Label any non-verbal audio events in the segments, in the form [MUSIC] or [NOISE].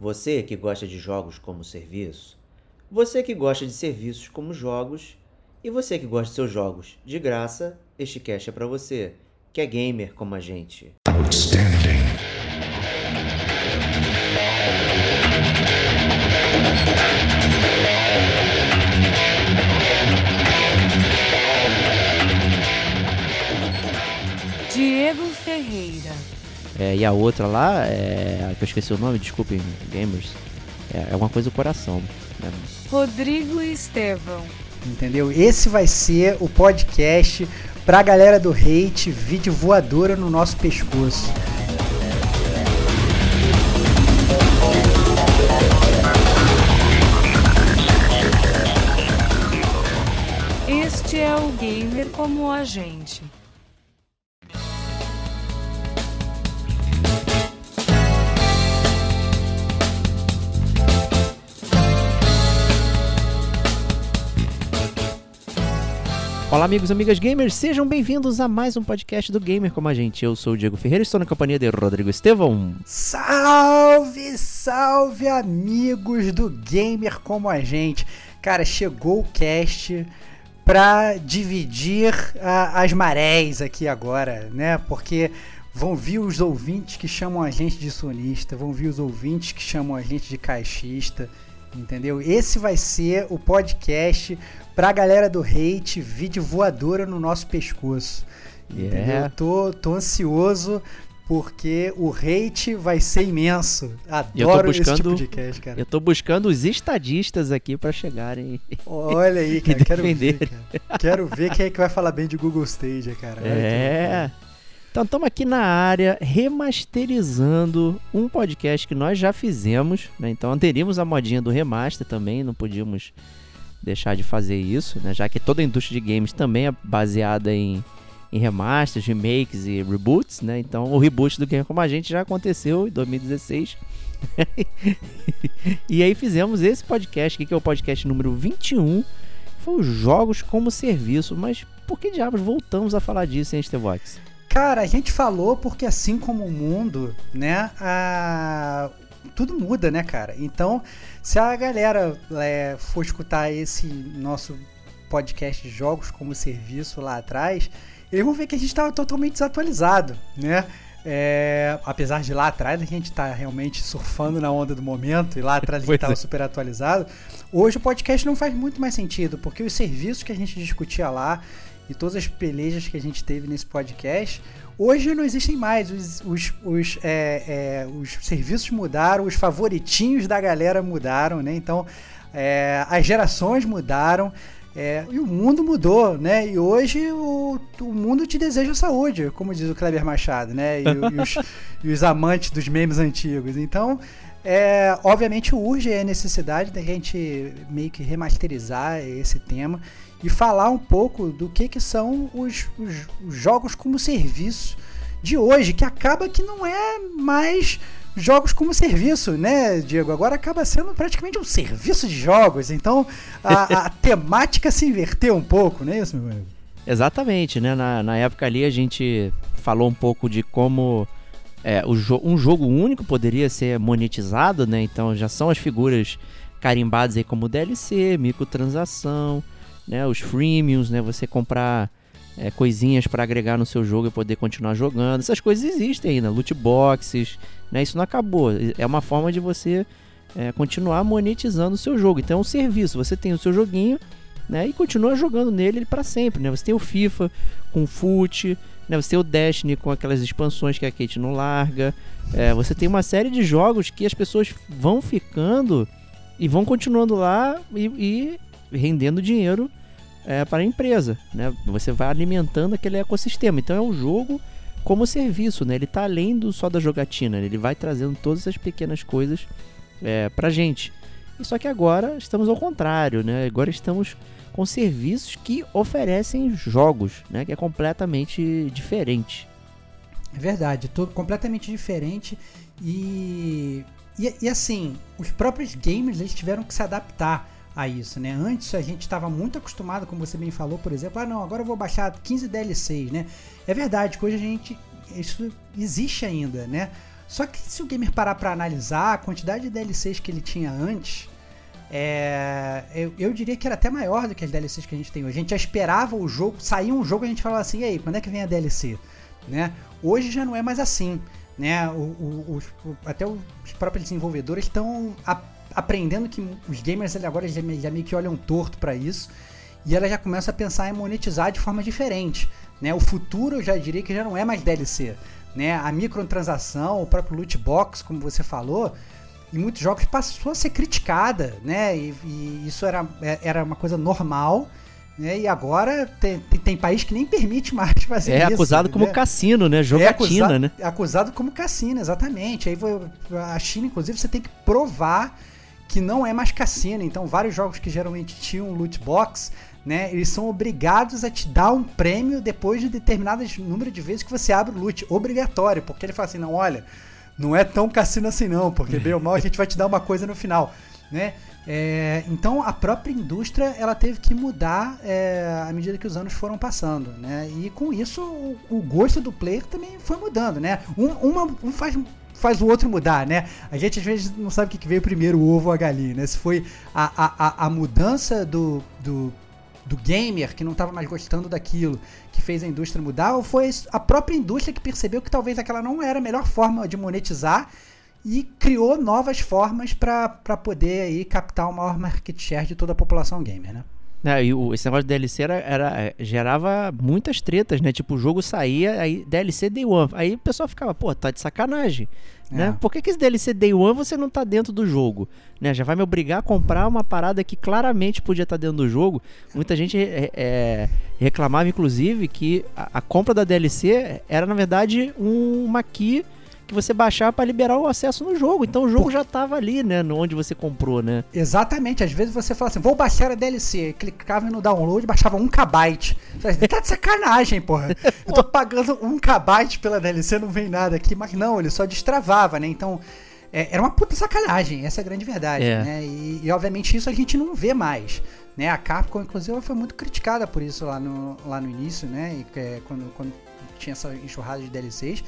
Você que gosta de jogos como serviço, você que gosta de serviços como jogos e você que gosta de seus jogos de graça, este cast é para você, que é gamer como a gente. Outstanding. É, e a outra lá, é, que eu esqueci o nome, desculpem, gamers, é, é uma coisa do coração. Né? Rodrigo Estevão. Entendeu? Esse vai ser o podcast pra galera do hate, vídeo voadora no nosso pescoço. Este é o gamer como a gente. Olá, amigos e amigas gamers, sejam bem-vindos a mais um podcast do Gamer como a gente. Eu sou o Diego Ferreira e estou na companhia de Rodrigo Estevão. Salve, salve, amigos do Gamer como a gente. Cara, chegou o cast para dividir uh, as marés aqui agora, né? Porque vão vir os ouvintes que chamam a gente de sonista, vão vir os ouvintes que chamam a gente de caixista, entendeu? Esse vai ser o podcast pra galera do hate, vídeo voadora no nosso pescoço. Yeah. Entendeu? Tô, tô ansioso porque o hate vai ser imenso. Adoro buscando, esse tipo de cast, cara. Eu tô buscando os estadistas aqui para chegarem. Olha aí, [LAUGHS] cara, quero ver, cara. Quero ver quem é que vai falar bem de Google Stage, cara. É. Então estamos aqui na área remasterizando um podcast que nós já fizemos, né? Então aderimos a modinha do remaster também, não podíamos deixar de fazer isso, né? Já que toda a indústria de games também é baseada em, em remasters, remakes e reboots, né? Então o reboot do Game Como a Gente já aconteceu em 2016. [LAUGHS] e aí fizemos esse podcast aqui, que é o podcast número 21. Foi os Jogos como Serviço. Mas por que diabos voltamos a falar disso, hein, Stevox? Cara, a gente falou porque assim como o mundo, né, a... tudo muda, né, cara? Então, se a galera é, for escutar esse nosso podcast de jogos como serviço lá atrás, eles vão ver que a gente estava totalmente desatualizado, né? É, apesar de lá atrás a gente estar tá realmente surfando na onda do momento e lá atrás a gente estava é. super atualizado, hoje o podcast não faz muito mais sentido, porque os serviços que a gente discutia lá e todas as pelejas que a gente teve nesse podcast Hoje não existem mais, os, os, os, é, é, os serviços mudaram, os favoritinhos da galera mudaram, né? Então é, as gerações mudaram. É, e o mundo mudou, né? E hoje o, o mundo te deseja saúde, como diz o Kleber Machado, né? E, e, os, [LAUGHS] e os, amantes dos memes antigos. Então, é, obviamente urge a necessidade da gente meio que remasterizar esse tema e falar um pouco do que, que são os, os, os jogos como serviço de hoje, que acaba que não é mais jogos como serviço, né, Diego? Agora acaba sendo praticamente um serviço de jogos. Então a, [LAUGHS] a temática se inverteu um pouco, não é isso, meu amigo? Exatamente, né? Na, na época ali a gente falou um pouco de como é, jo um jogo único poderia ser monetizado, né? Então já são as figuras carimbadas aí como DLC, microtransação, né, os freemiums, né, você comprar é, coisinhas para agregar no seu jogo e poder continuar jogando. Essas coisas existem ainda, loot boxes, né, isso não acabou. É uma forma de você é, continuar monetizando o seu jogo. Então é um serviço, você tem o seu joguinho né, e continua jogando nele para sempre. Né? Você tem o FIFA com o FUT, né, você tem o Destiny com aquelas expansões que a Kate não larga. É, você tem uma série de jogos que as pessoas vão ficando e vão continuando lá e, e rendendo dinheiro é, para a empresa, né? Você vai alimentando aquele ecossistema. Então é um jogo como serviço, né? Ele está além do só da jogatina, ele vai trazendo todas essas pequenas coisas é, para gente. E só que agora estamos ao contrário, né? Agora estamos com serviços que oferecem jogos, né? Que é completamente diferente. É verdade, todo completamente diferente e, e, e assim, os próprios gamers eles tiveram que se adaptar a isso, né? Antes a gente estava muito acostumado, como você bem falou, por exemplo, ah não, agora eu vou baixar 15 DLCs, né? É verdade hoje a gente isso existe ainda, né? Só que se o gamer parar pra analisar a quantidade de DLCs que ele tinha antes, é, eu, eu, diria que era até maior do que as DLCs que a gente tem hoje. A gente já esperava o jogo, saía um jogo e a gente falava assim, e aí, quando é que vem a DLC? Né? Hoje já não é mais assim. Né? O, o, o, até os próprios desenvolvedores estão aprendendo que os gamers agora já, já meio que olham torto para isso e ela já começa a pensar em monetizar de forma diferente. Né? O futuro eu já diria que já não é mais DLC. Né? A microtransação, o próprio loot box, como você falou, em muitos jogos passou a ser criticada, né? E, e isso era, é, era uma coisa normal. Né? E agora tem, tem, tem, país que nem permite mais [LAUGHS] fazer é isso. É acusado né? como cassino, né? Jogatina, é acusado, né? acusado como cassino, exatamente. Aí a China, inclusive, você tem que provar que não é mais cassino. Então, vários jogos que geralmente tinham loot box, né? Eles são obrigados a te dar um prêmio depois de determinado número de vezes que você abre o loot. Obrigatório, porque ele fala assim, não, olha, não é tão cassino assim não, porque bem ou mal a gente vai te dar uma coisa no final, né? É, então a própria indústria ela teve que mudar é, à medida que os anos foram passando, né? E com isso o, o gosto do player também foi mudando, né? Um, uma, um faz faz o outro mudar, né? A gente às vezes não sabe o que veio primeiro, o ovo ou a galinha, né? Se foi a, a, a mudança do, do, do gamer que não estava mais gostando daquilo, que fez a indústria mudar, ou foi a própria indústria que percebeu que talvez aquela não era a melhor forma de monetizar e criou novas formas para poder aí captar o maior market share de toda a população gamer, né? É, e o, esse negócio de DLC era, era, é, gerava muitas tretas, né? Tipo, o jogo saía, aí DLC Day One. Aí o pessoal ficava, pô, tá de sacanagem. É. Né? Por que, que esse DLC Day One você não tá dentro do jogo? Né? Já vai me obrigar a comprar uma parada que claramente podia estar tá dentro do jogo. Muita gente é, é, reclamava, inclusive, que a, a, compra da DLC era, na verdade, um, uma key que você baixar para liberar o acesso no jogo. Então o jogo já tava ali, né? Onde você comprou, né? Exatamente. Às vezes você fala assim, vou baixar a DLC. Clicava no download, baixava um kbyte. Tá de sacanagem, porra. Eu tô pagando um kbyte pela DLC, não vem nada aqui. Mas não, ele só destravava, né? Então... É, era uma puta sacanagem, essa é a grande verdade, é. né? E, e, obviamente isso a gente não vê mais. Né? A Capcom, inclusive, foi muito criticada por isso lá no, lá no início, né? E, é, quando, quando tinha essa enxurrada de DLCs.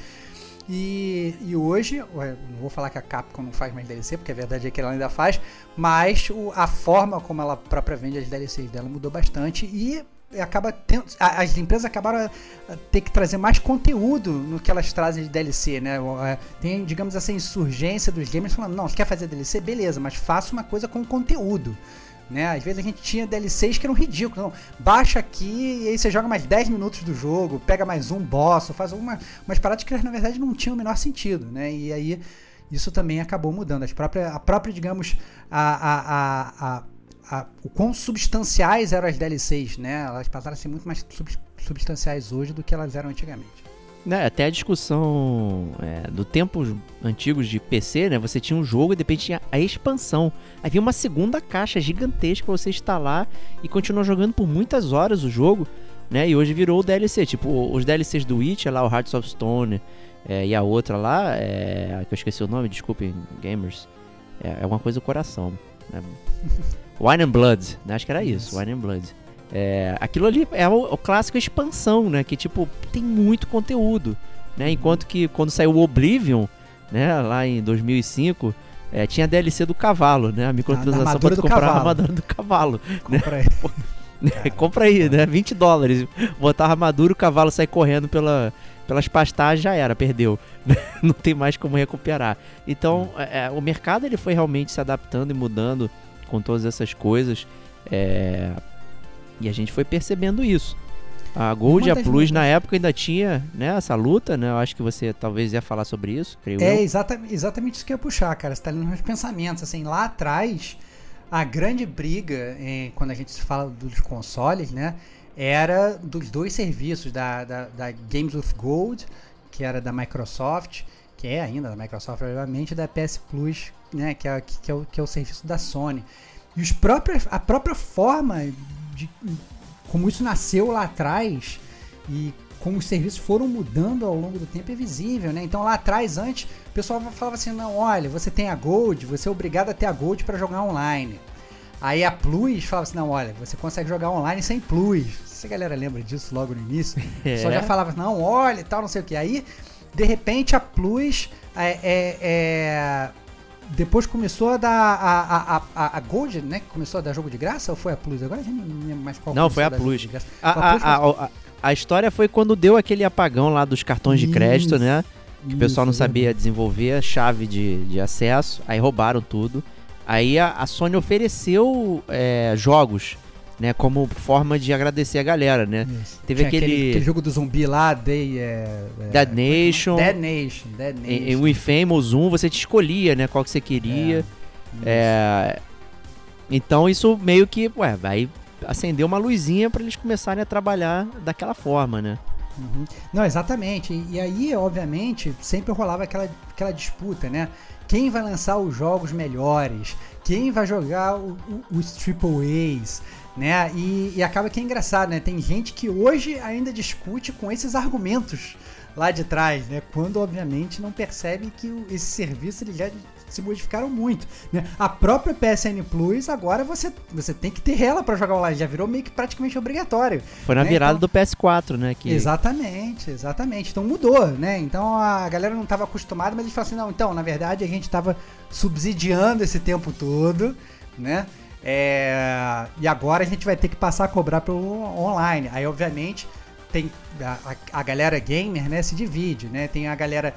E, e hoje, não vou falar que a Capcom não faz mais DLC, porque a verdade é que ela ainda faz, mas o, a forma como ela própria vende as DLCs dela mudou bastante e acaba tendo, as empresas acabaram a ter que trazer mais conteúdo no que elas trazem de DLC, né? É, tem, digamos, essa insurgência dos gamers falando, não, você quer fazer DLC? Beleza, mas faça uma coisa com conteúdo. Né? Às vezes a gente tinha DLCs que eram ridículos. Não, baixa aqui e aí você joga mais 10 minutos do jogo, pega mais um boss, faz alguma, umas paradas que na verdade não tinham o menor sentido. Né? E aí isso também acabou mudando. As próprias, a própria, digamos, a, a, a, a o quão substanciais eram as DLCs, né? Elas passaram a ser muito mais sub, substanciais hoje do que elas eram antigamente. Né, até a discussão é, do tempos antigos de PC, né? Você tinha um jogo e de repente tinha a expansão. Havia uma segunda caixa gigantesca pra você instalar e continuar jogando por muitas horas o jogo, né? E hoje virou o DLC. Tipo, os DLCs do Witch, lá, o Hearts of Stone é, e a outra lá, é, que eu esqueci o nome, desculpem, gamers. É, é uma coisa do coração. Né? [LAUGHS] Wine and Blood, né? Acho que era isso, Wine and Blood. É, aquilo ali é o, o, clássico expansão, né? Que tipo, tem muito conteúdo, né? Enquanto que quando saiu o Oblivion, né? Lá em 2005, é, tinha a DLC do cavalo, né? A microtransação para comprar cavalo. a armadura do cavalo. Né? Compra aí. [LAUGHS] né? Compra aí, né? 20 dólares. Botar a armadura, o cavalo sai correndo pela, pelas pastagens, já era, perdeu. [LAUGHS] Não tem mais como recuperar. Então, é, o mercado ele foi realmente se adaptando e mudando com todas essas coisas. É, e a gente foi percebendo isso. A Gold e a Plus na época ainda tinha né, essa luta, né? Eu acho que você talvez ia falar sobre isso, creio É eu. exatamente, exatamente isso que eu ia puxar, cara. Você tá lendo meus pensamentos. Assim, lá atrás, a grande briga, em, quando a gente se fala dos consoles, né? Era dos dois serviços, da, da, da Games with Gold, que era da Microsoft, que é ainda da Microsoft, obviamente, e da PS Plus, né? Que é, que, é o, que é o serviço da Sony. E os próprios, a própria forma de como isso nasceu lá atrás e como os serviços foram mudando ao longo do tempo é visível, né? Então lá atrás, antes, o pessoal falava assim: não, olha, você tem a Gold, você é obrigado a ter a Gold para jogar online. Aí a Plus falava assim: não, olha, você consegue jogar online sem Plus. Se a galera lembra disso logo no início, [LAUGHS] o pessoal já falava: não, olha e tal, não sei o que. Aí de repente a Plus é, é, é, depois começou a dar a, a, a, a Gold, né? Começou a dar jogo de graça ou foi a Plus? Agora a gente não mais qual Não, foi a Plus. A, a, Plus, a, a, história foi quando deu aquele apagão lá dos cartões de crédito, né? Que o pessoal não sabia desenvolver a chave de, de acesso, aí roubaram tudo. Aí a, a Sony ofereceu é, jogos, né? Como forma de agradecer a galera, né? Isso. Teve Tinha aquele- aquele jogo do zumbi lá, Day, é, é, Dead Nation. Dead Nation, Dead Nation. Em, em o Infamous 1 você te escolhia, né? Qual que você queria. É, então isso meio que, ué, vai acender uma luzinha pra eles começarem a trabalhar daquela forma, né? Uhum. Não, exatamente. E, e aí, obviamente, sempre rolava aquela, aquela disputa, né? Quem vai lançar os jogos melhores? Quem vai jogar o- o- os Triple A's? Né? E, e acaba que é engraçado, né? Tem gente que hoje ainda discute com esses argumentos lá de trás, né? Quando, obviamente, não percebe que o- esse serviço eles já se modificaram muito, né? A própria PSN Plus, agora você, você tem que ter ela para jogar online, já virou meio que praticamente obrigatório. Foi na Né, virada então- do PS4, né? Que, Exatamente, exatamente. Então mudou, né? Então a galera não estava acostumada, mas eles falaram assim, não, então, na verdade a gente estava subsidiando esse tempo todo, né? É, e agora a gente vai ter que passar a cobrar pelo online. Aí, obviamente, tem a, a- galera gamer, né, se divide, né? Tem a galera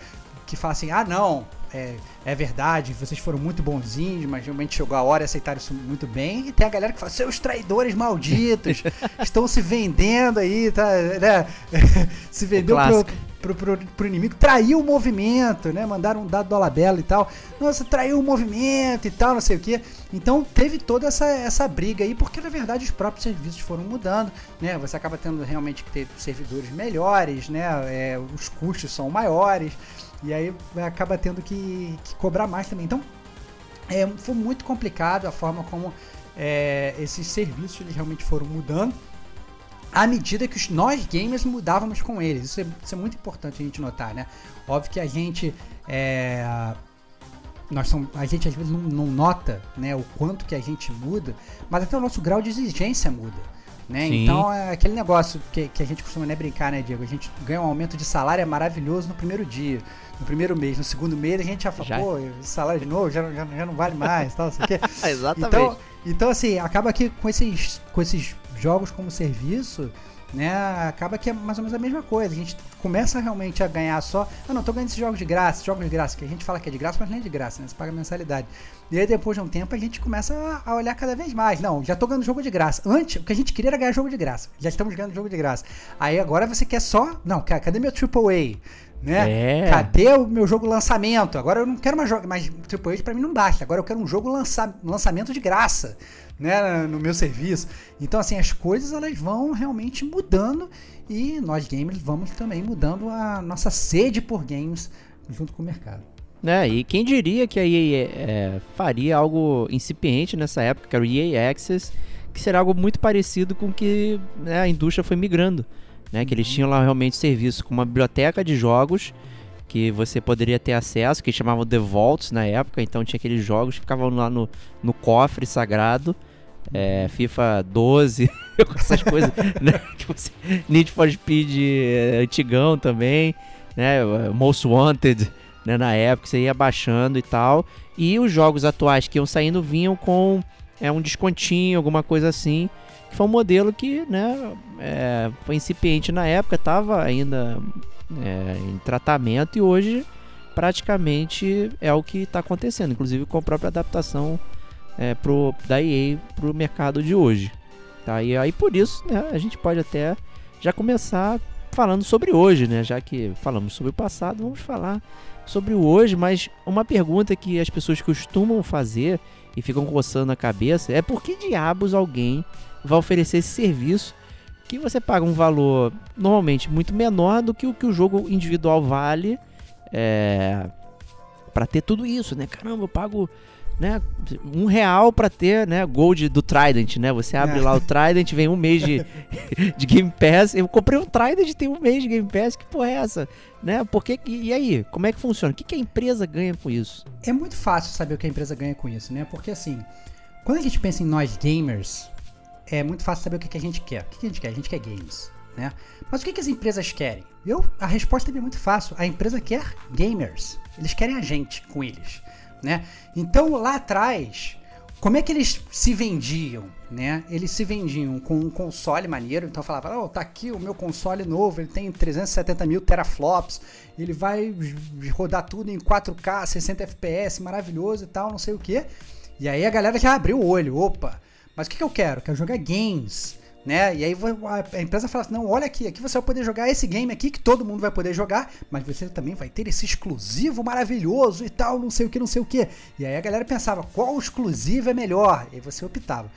que fala assim, ah, não, é, é verdade, vocês foram muito bonzinhos, mas realmente chegou a hora e aceitaram isso muito bem. E tem a galera que fala, seus traidores malditos, [LAUGHS] estão se vendendo aí, tá, né? [LAUGHS] se vendeu pro. Pro, pro, pro inimigo, traiu o movimento, né? Mandaram um dado do bela e tal. Nossa, traiu o movimento e tal, não sei o que. Então teve toda essa, essa briga aí, porque na verdade os próprios serviços foram mudando, né? Você acaba tendo realmente que ter servidores melhores, né? É, os custos são maiores. E aí acaba tendo que, que cobrar mais também. Então, é, foi muito complicado a forma como é, esses serviços eles realmente foram mudando à medida que os, nós gamers mudávamos com eles. Isso é, isso é muito importante a gente notar, né? Óbvio que a gente é, nós somos, a gente às vezes não, não nota né, o quanto que a gente muda, mas até o nosso grau de exigência muda. Né? Sim. Então é aquele negócio que, que a gente costuma né, brincar, né, Diego? A gente ganha um aumento de salário é maravilhoso no primeiro dia, no primeiro mês, no segundo mês a gente já fala, Já. pô, salário de novo já, já, já não vale mais, tal, quê. [LAUGHS] Exatamente. Então, então, assim, acaba que com esses, com esses jogos como serviço, né, acaba que é mais ou menos a mesma coisa. A gente começa realmente a ganhar só. Ah, não, tô ganhando esses jogos de graça, jogos de graça, que a gente fala que é de graça, mas não é de graça, né? Você paga mensalidade. E aí, depois de um tempo, a gente começa a, olhar cada vez mais. Não, já tô ganhando jogo de graça. Antes, o que a gente queria era ganhar jogo de graça. Já estamos ganhando jogo de graça. Aí agora você quer só. Não, ca- cadê meu AAA? Né? É. Cadê o meu jogo lançamento? Agora eu não quero mais jogo, mas AAA pra mim não basta. Agora eu quero um jogo lança, lançamento de graça, né, no meu serviço. Então assim, as coisas elas vão realmente mudando e nós gamers vamos também mudando a nossa sede por games junto com o mercado. né? E quem diria que a EA é, faria algo incipiente nessa época, que era o EA Access, que será algo muito parecido com o que né, a indústria foi migrando. Né? Que eles tinham lá realmente serviço com uma biblioteca de jogos que você poderia ter acesso, que chamavam The Vaults na época, então tinha aqueles jogos que ficavam lá no, no cofre sagrado. é, FIFA 12, [LAUGHS] essas coisas, [LAUGHS] né? Você- Need for Speed é, antigão também, né? Most Wanted, né, na época, você ia baixando e tal. E os jogos atuais que iam saindo vinham com é, um descontinho, alguma coisa assim. Foi um modelo que né, é, foi incipiente na época, estava ainda é, em tratamento e hoje praticamente é o que está acontecendo, inclusive com a própria adaptação é, pro, da EA para o mercado de hoje. Tá? E aí por isso né, a gente pode até já começar falando sobre hoje, né? Já que falamos sobre o passado, vamos falar sobre o hoje, mas uma pergunta que as pessoas costumam fazer e ficam coçando a cabeça é por que diabos alguém vai oferecer esse serviço que você paga um valor normalmente muito menor do que o que o jogo individual vale é, para ter tudo isso, né? Caramba, eu pago né, um real para ter né, Gold do Trident, né? Você abre É. lá o Trident, vem um mês de, [LAUGHS] de Game Pass. Eu comprei um Trident tem um mês de Game Pass. Que porra é essa? Né? Porque, e aí? Como é que funciona? O que, que a empresa ganha com isso? É muito fácil saber o que a empresa ganha com isso, né? Porque assim, quando a gente pensa em nós gamers, é muito fácil saber o que, que a gente quer. O que, que a gente quer? A gente quer games. né? Mas o que, que as empresas querem? Eu, a resposta é muito fácil. A empresa quer gamers. Eles querem a gente com eles, né? Então lá atrás, como é que eles se vendiam, né? Eles se vendiam com um console maneiro, então falava, oh, tá aqui o meu console novo, ele tem 370 mil teraflops, ele vai rodar tudo em 4K, 60 FPS, maravilhoso e tal, não sei o que. E aí a galera já abriu o olho, opa, mas o que, que eu quero? Quero jogar games né? E aí a empresa fala assim, não, olha aqui, aqui você vai poder jogar esse game aqui que todo mundo vai poder jogar, mas você também vai ter esse exclusivo maravilhoso e tal, não sei o que, não sei o que. E aí a galera pensava, qual exclusivo é melhor? E aí você optava.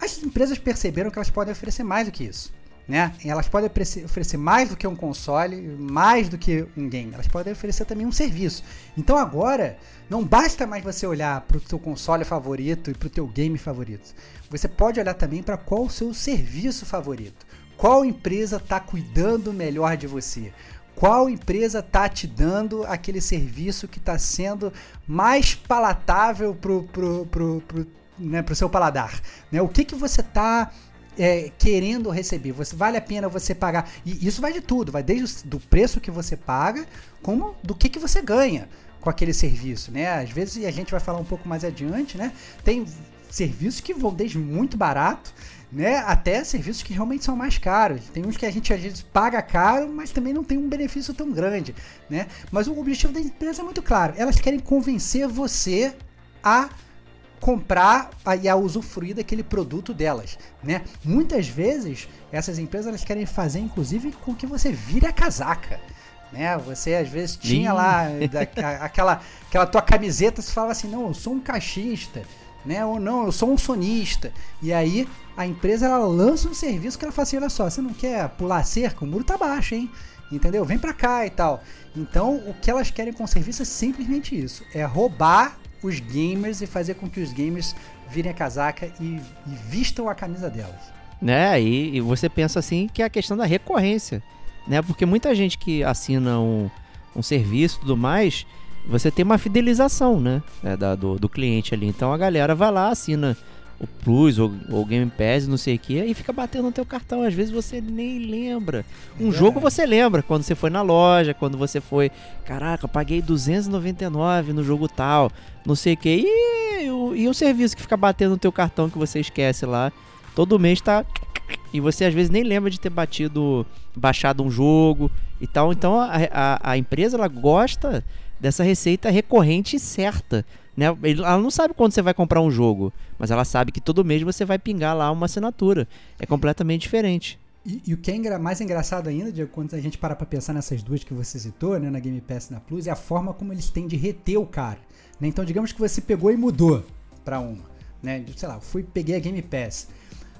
As empresas perceberam que elas podem oferecer mais do que isso. Né? Elas podem oferecer mais do que um console, mais do que um game. Elas podem oferecer também um serviço. Então agora, não basta mais você olhar para o seu console favorito e para o teu game favorito. Você pode olhar também para qual o seu serviço favorito. Qual empresa está cuidando melhor de você? Qual empresa está te dando aquele serviço que está sendo mais palatável para o pro, pro, pro, né, seu paladar? Né? O que, que você está é, querendo receber. Você vale a pena você pagar. E isso vai de tudo, vai desde do preço que você paga, como do que, que você ganha com aquele serviço, né? Às vezes a gente vai falar um pouco mais adiante, né? Tem serviços que vão desde muito barato, né, até serviços que realmente são mais caros. Tem uns que a gente às vezes paga caro, mas também não tem um benefício tão grande, né? Mas o objetivo da empresa é muito claro. Elas querem convencer você a comprar e a usufruir daquele produto delas, né? Muitas vezes essas empresas elas querem fazer inclusive com que você vire a casaca, né? Você às vezes tinha Sim. lá da, aquela aquela tua camiseta, você falava assim: "Não, eu sou um caixista" né? Ou não, eu sou um sonista. E aí a empresa ela lança um serviço que ela fala assim: olha só, você não quer pular cerca? O muro tá baixo, hein? Entendeu? Vem pra cá e tal. Então o que elas querem com o serviço é simplesmente isso: é roubar os gamers e fazer com que os gamers virem a casaca e, e vistam a camisa delas. Né, e, e, você pensa assim que é a questão da recorrência, né? Porque muita gente que assina um, um serviço e tudo mais, você tem uma fidelização, né? É, da, do, do cliente ali. Então a galera vai lá, assina o Plus ou, o Game Pass, não sei o que, e fica batendo no teu cartão. Às vezes você nem lembra. Um é. jogo você lembra quando você foi na loja, quando você foi, caraca, paguei 299 no jogo tal, não sei o que. E, o, e o serviço que fica batendo no teu cartão que você esquece lá, todo mês tá e você às vezes nem lembra de ter batido, baixado um jogo e tal. Então a, a, a empresa ela gosta dessa receita recorrente e certa. Né? Ela não sabe quando você vai comprar um jogo, mas ela sabe que todo mês você vai pingar lá uma assinatura. É completamente diferente. E, e o que é mais engraçado ainda, Diego, quando a gente para pra pensar nessas duas que você citou, né, na Game Pass e na Plus, é a forma como eles têm de reter o cara. Né? Então, digamos que você pegou e mudou para uma. Né? Sei lá, fui peguei a Game Pass.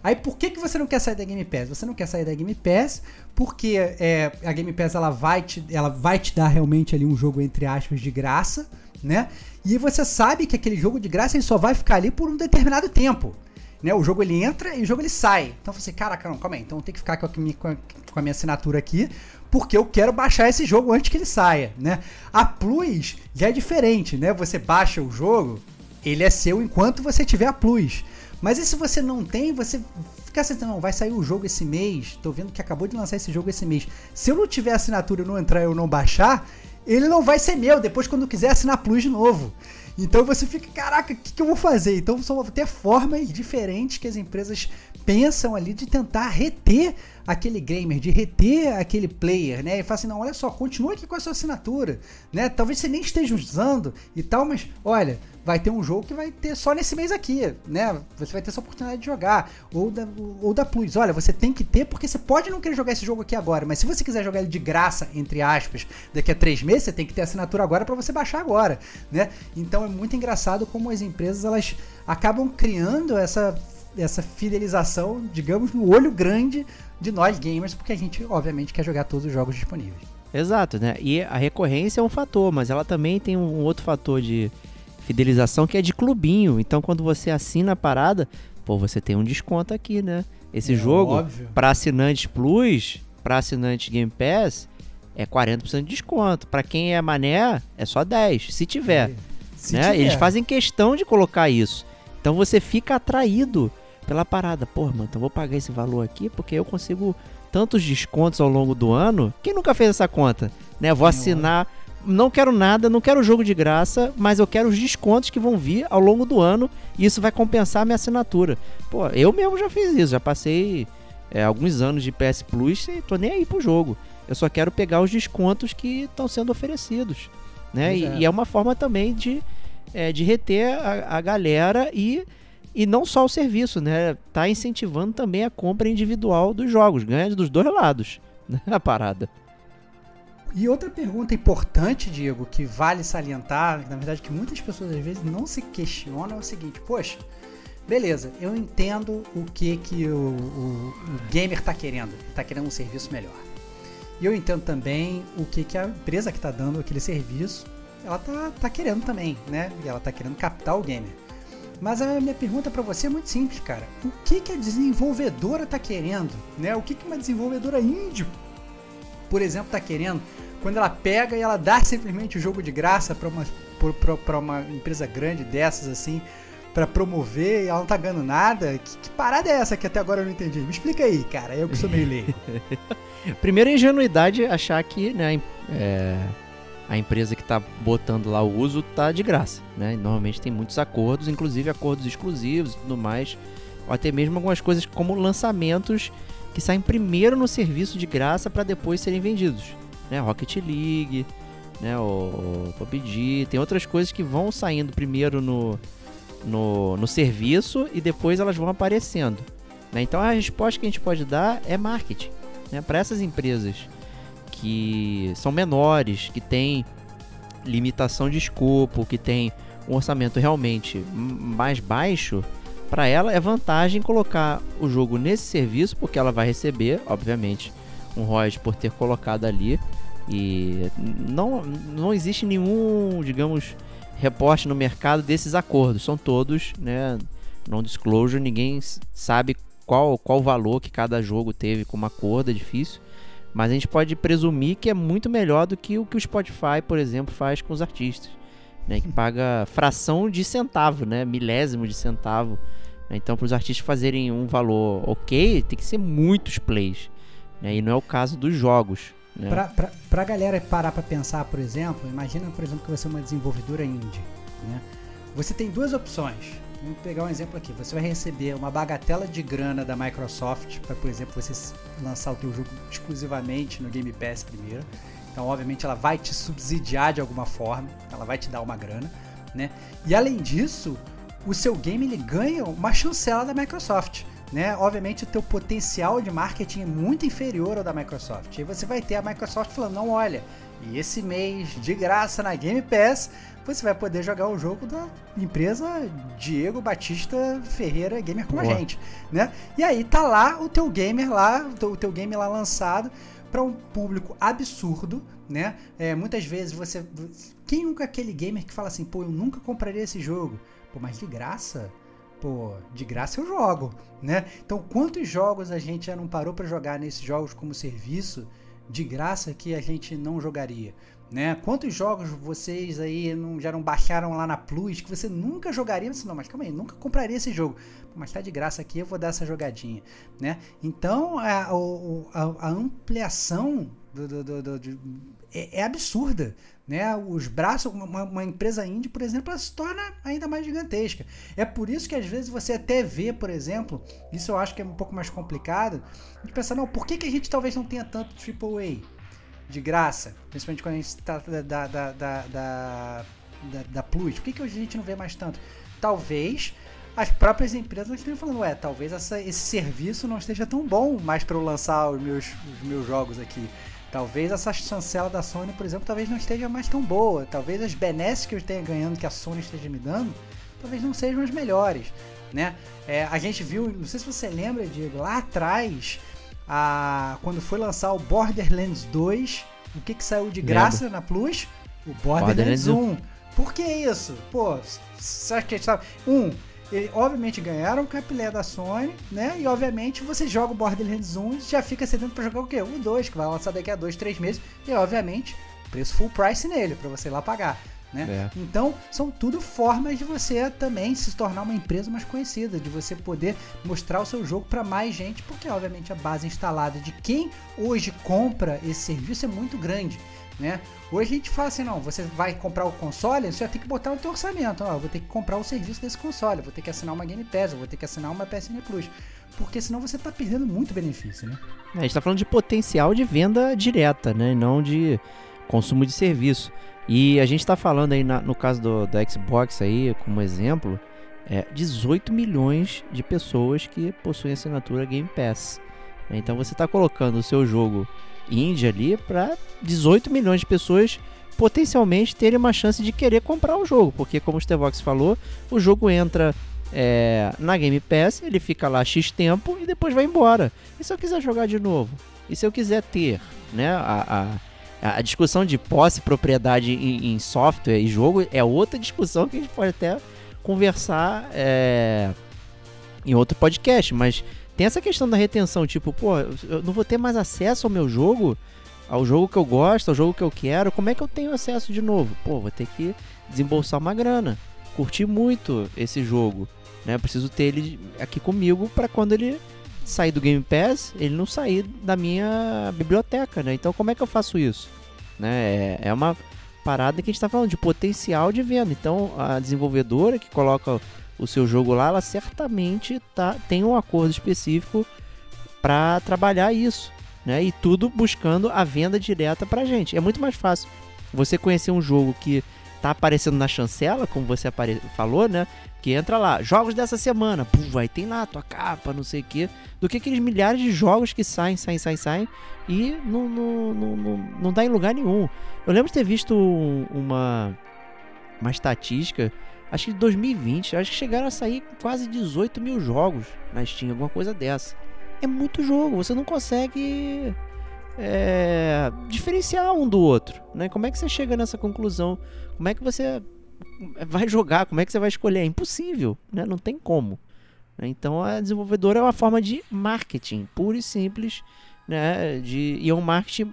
Aí por que, que você não quer sair da Game Pass? Você não quer sair da Game Pass porque é, a Game Pass ela vai, te, ela vai te dar realmente ali um jogo, entre aspas, de graça, né? E você sabe que aquele jogo de graça ele só vai ficar ali por um determinado tempo. Né? O jogo ele entra e o jogo ele sai. Então você, caraca, não, calma aí. Então tem que ficar com a, com, a, minha assinatura aqui, porque eu quero baixar esse jogo antes que ele saia, né? A Plus já é diferente, né? Você baixa o jogo, ele é seu enquanto você tiver a Plus. Mas e se você não tem, você fica assim, não, vai sair o jogo esse mês, tô vendo que acabou de lançar esse jogo esse mês. Se eu não tiver assinatura e não entrar eu não baixar, ele não vai ser meu depois quando quiser assinar Plus de novo. Então você fica, caraca, o que, que, eu vou fazer? Então são até formas diferentes que as empresas pensam ali de tentar reter aquele gamer, de reter aquele player, né? E fala assim, não, olha só, continua aqui com a sua assinatura, né? Talvez você nem esteja usando e tal, mas olha, vai ter um jogo que vai ter só nesse mês aqui, né? Você vai ter essa oportunidade de jogar. Ou da, ou da Plus. Olha, você tem que ter, porque você pode não querer jogar esse jogo aqui agora, mas se você quiser jogar ele de graça, entre aspas, daqui a três meses, você tem que ter assinatura agora para você baixar agora, né? Então é muito engraçado como as empresas elas acabam criando essa, essa fidelização, digamos, no olho grande de nós gamers, porque a gente, obviamente, quer jogar todos os jogos disponíveis. Exato, né? E a recorrência é um fator, mas ela também tem um outro fator de fidelização que é de clubinho. Então quando você assina a parada, pô, você tem um desconto aqui, né? Esse é, jogo para assinantes Plus, para assinantes Game Pass, é 40% de desconto. Para quem é mané, é só 10, se tiver. Se né? Tiver. Eles fazem questão de colocar isso. Então você fica atraído pela parada. Pô, mano, então vou pagar esse valor aqui porque eu consigo tantos descontos ao longo do ano, quem nunca fez essa conta? Né? Vou Eu- assinar, não quero nada, não quero jogo de graça, mas eu quero os descontos que vão vir ao longo do ano e isso vai compensar a minha assinatura. Pô, eu mesmo já fiz isso, já passei é, alguns anos de PS Plus e tô nem aí pro jogo. Eu só quero pegar os descontos que estão sendo oferecidos. Né? E, é. e é uma forma também de, é, de reter a, a galera e, e não só o serviço, né? Tá incentivando também a compra individual dos jogos, ganha dos dois lados, né? A parada. E outra pergunta importante, Diego, que vale salientar, na verdade que muitas pessoas às vezes não se questionam é o seguinte, poxa, beleza, eu entendo o que que o, o- o gamer tá querendo, ele tá querendo um serviço melhor. E eu entendo também o que que a empresa que tá dando aquele serviço, ela tá, tá querendo também, né? E ela tá querendo captar o gamer. Mas a minha pergunta pra você é muito simples, cara. O que que a desenvolvedora tá querendo, né? O que que uma desenvolvedora indie por exemplo, tá querendo, quando ela pega e ela dá simplesmente o jogo de graça pra uma, pra- uma empresa grande dessas assim, pra promover e ela não tá ganhando nada, que, que parada é essa que até agora eu não entendi? Me explica aí, cara, eu que sou meio leigo. [LAUGHS] Primeiro, ingenuidade é achar que né, é, a empresa que tá botando lá o uso tá de graça. Né? Normalmente tem muitos acordos, inclusive acordos exclusivos e tudo mais. Ou até mesmo algumas coisas como lançamentos que saem primeiro no serviço de graça para depois serem vendidos. Né? Rocket League, né? o, o PUBG, tem outras coisas que vão saindo primeiro no, no, no serviço e depois elas vão aparecendo. né? Então a resposta que a gente pode dar é marketing. Né? Para essas empresas que são menores, que têm limitação de escopo, que têm um orçamento realmente mais baixo, para ela é vantagem colocar o jogo nesse serviço, porque ela vai receber, obviamente, um royalties por ter colocado ali. E não, não existe nenhum, digamos, reporte no mercado desses acordos. São todos, né, non disclosure, ninguém sabe qual qual valor que cada jogo teve como acordo, é difícil. Mas a gente pode presumir que é muito melhor do que o que o Spotify, por exemplo, faz com os artistas. Né, que paga fração de centavo, né, milésimo de centavo. né. Então, para os artistas fazerem um valor ok, tem que ser muitos plays. Né, e não é o caso dos jogos. Né? Pra, pra galera parar pra pensar, por exemplo, imagina, por exemplo, que você é uma desenvolvedora indie, né? Você tem duas opções. Vamos pegar um exemplo aqui. Você vai receber uma bagatela de grana da Microsoft para, por exemplo, você lançar o teu jogo exclusivamente no Game Pass primeiro. Então, obviamente, ela vai te subsidiar de alguma forma, ela vai te dar uma grana, né? E além disso, o seu game ele ganha uma chancela da Microsoft. Né? Obviamente o teu potencial de marketing é muito inferior ao da Microsoft. E você vai ter a Microsoft falando, não, olha, e esse mês de graça na Game Pass, você vai poder jogar o jogo da empresa Diego Batista Ferreira Gamer com a Boa. gente, né? E aí tá lá o teu gamer lá, o teu, o teu game lá lançado para um público absurdo, né? É, muitas vezes você quem nunca é aquele gamer que fala assim, pô, eu nunca compraria esse jogo. Pô, mas de graça? Pô, de graça eu jogo, né? Então, quantos jogos a gente já não parou para jogar nesses jogos como serviço de graça que a gente não jogaria, né? Quantos jogos vocês aí não, já não baixaram lá na Plus que você nunca jogaria? Você, não, mas calma aí, nunca compraria esse jogo. Mas tá de graça aqui, eu vou dar essa jogadinha, né? Então, a, a, a ampliação do, do- do- é, é absurda, né? Os braços, uma, uma empresa indie, por exemplo, ela se torna ainda mais gigantesca. É por isso que às vezes você até vê, por exemplo, isso eu acho que é um pouco mais complicado, de pensar, não, por que, que a gente talvez não tenha tanto AAA de graça? Principalmente quando a gente está da, da, da, da, da, da- da Plus. Por que, que a gente não vê mais tanto? Talvez as próprias empresas estejam falando, ué, talvez essa- esse serviço não esteja tão bom mais para eu lançar os meus, os meus jogos aqui. Talvez essa chancela da Sony, por exemplo, talvez não esteja mais tão boa. Talvez as benesses que eu tenha ganhando, que a Sony esteja me dando, talvez não sejam as melhores, né? É, a gente viu, não sei se você lembra, Diego, lá atrás, a, quando foi lançar o Borderlands 2, o que que saiu de graça na Plus? O Borderlands Borderlands 1. Por que isso? Pô, você acha que eles estavam... Um, ele, obviamente ganharam o capilé da Sony, né? E obviamente você joga o Borderlands 1 e já fica sedento pra jogar o quê? O 2, que vai lançar daqui a 2, 3 meses. E obviamente, preço full price nele, pra você ir lá pagar. Né? É. Então, são tudo formas de você também se tornar uma empresa mais conhecida, de você poder mostrar o seu jogo para mais gente, porque obviamente a base instalada de quem hoje compra esse serviço é muito grande. Né? Hoje a gente fala assim, não, você vai comprar o console, você já tem que botar no teu orçamento, ó, eu vou ter que comprar o serviço desse console, vou ter que assinar uma Game Pass, vou ter que assinar uma PSN Plus, porque senão você está perdendo muito benefício, né? É, a gente está falando de potencial de venda direta, né, não de consumo de serviço. E a gente está falando aí na, no caso do, do Xbox aí, como exemplo, é 18 milhões de pessoas que possuem assinatura Game Pass. Então você está colocando o seu jogo indie ali para 18 milhões de pessoas potencialmente terem uma chance de querer comprar o jogo, porque como o Stevox falou, o jogo entra é, na Game Pass, ele fica lá X tempo e depois vai embora. E se eu quiser jogar de novo? E se eu quiser ter, né, a, a, a discussão de posse, propriedade em, em, software e jogo é outra discussão que a gente pode até conversar é, em outro podcast, mas tem essa questão da retenção, tipo, pô, eu não vou ter mais acesso ao meu jogo, ao jogo que eu gosto, ao jogo que eu quero, como é que eu tenho acesso de novo? Pô, vou ter que desembolsar uma grana. Curti muito esse jogo, né? preciso ter ele aqui comigo para quando ele sair do Game Pass, ele não sair da minha biblioteca, né? Então como é que eu faço isso? Né? É, é uma parada que a gente está falando de potencial de venda. Então a desenvolvedora que coloca o seu jogo lá, ela certamente tá, tem um acordo específico para trabalhar isso, né? E tudo buscando a venda direta para gente. É muito mais fácil você conhecer um jogo que tá aparecendo na chancela, como você falou, né? Que entra lá, jogos dessa semana, pum, vai tem lá tua capa, não sei o quê, do que aqueles milhares de jogos que saem, saem, saem, saem e não, não, não, não, não dá em lugar nenhum. Eu lembro de ter visto uma, uma estatística acho que de 2020, acho que chegaram a sair quase 18 mil jogos na Steam, alguma coisa dessa. É muito jogo, você não consegue é, diferenciar um do outro, né? Como é que você chega nessa conclusão? Como é que você vai jogar? Como é que você vai escolher? É impossível, né? Não tem como. Então a desenvolvedora é uma forma de marketing, puro e simples, né? De, e é um marketing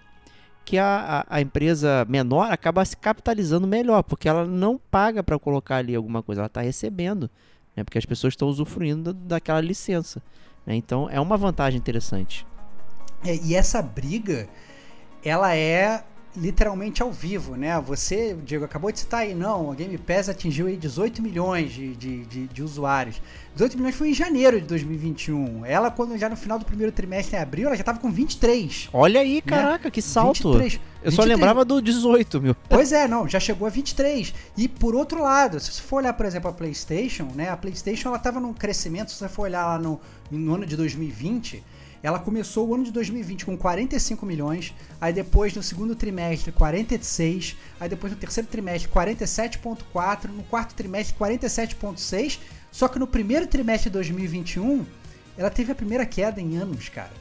que a, a, empresa menor acaba se capitalizando melhor, porque ela não paga para colocar ali alguma coisa, ela está recebendo, né, porque as pessoas estão usufruindo daquela licença. Né, então é uma vantagem interessante. É, e essa briga, ela é literalmente ao vivo, né? Você, Diego, acabou de citar aí, não, a Game Pass atingiu aí 18 milhões de, de, de, de, usuários. 18 milhões foi em janeiro de 2021. Ela, quando já no final do primeiro trimestre, em abril, ela já tava com 23. Olha aí, né? caraca, que salto. 23, Eu 23. só lembrava do 18, meu. Pois é, não, já chegou a 23. E por outro lado, se você for olhar, por exemplo, a PlayStation, né? A PlayStation, ela tava num crescimento, se você for olhar lá no, no ano de 2020 ela começou o ano de 2020 com 45 milhões, aí depois no segundo trimestre 46, aí depois no terceiro trimestre 47.4, no quarto trimestre 47.6, só que no primeiro trimestre de 2021 ela teve a primeira queda em anos, cara.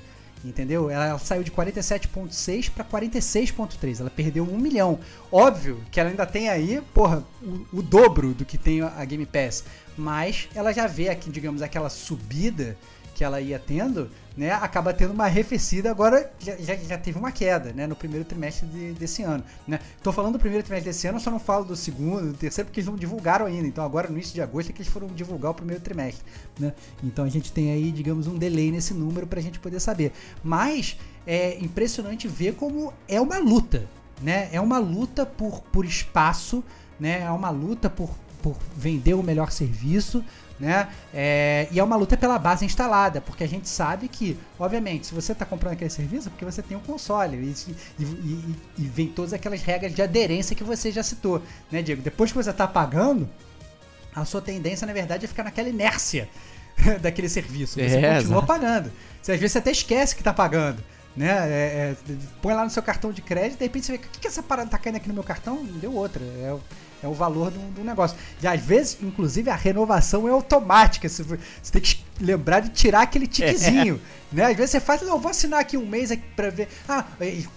Entendeu? Ela, ela saiu de 47,6 para 46,3. Ela perdeu um milhão. Óbvio que ela ainda tem aí, porra, o, o dobro do que tem a Game Pass. Mas ela já vê aqui, digamos, aquela subida que ela ia tendo, né, acaba tendo uma arrefecida, agora já, já, já teve uma queda, né, no primeiro trimestre de, desse ano, né. Tô falando do primeiro trimestre desse ano, só não falo do segundo, do terceiro, porque eles não divulgaram ainda, então agora no início de agosto é que eles foram divulgar o primeiro trimestre, né. Então a gente tem aí, digamos, um delay nesse número pra gente poder saber. Mas é impressionante ver como é uma luta, né, é uma luta por, por espaço, né, é uma luta por, por vender o melhor serviço, né? É, e é uma luta pela base instalada, porque a gente sabe que, obviamente, se você está comprando aquele serviço, é porque você tem o um console e, e, e, e, vem todas aquelas regras de aderência que você já citou, né, Diego? Depois que você está pagando, a sua tendência, na verdade, é ficar naquela inércia [LAUGHS] daquele serviço. Você é, continua exato. pagando. Você, às vezes você até esquece que está pagando. Né? É, é, põe lá no seu cartão de crédito, de repente você vê, o que, que essa parada tá caindo aqui no meu cartão? Deu outra. É, é o valor do, do, negócio. E às vezes, inclusive, a renovação é automática. Você, você tem que lembrar de tirar aquele tiquezinho. [LAUGHS] É. Né? Às vezes você faz, não, vou assinar aqui um mês aqui pra ver. Ah,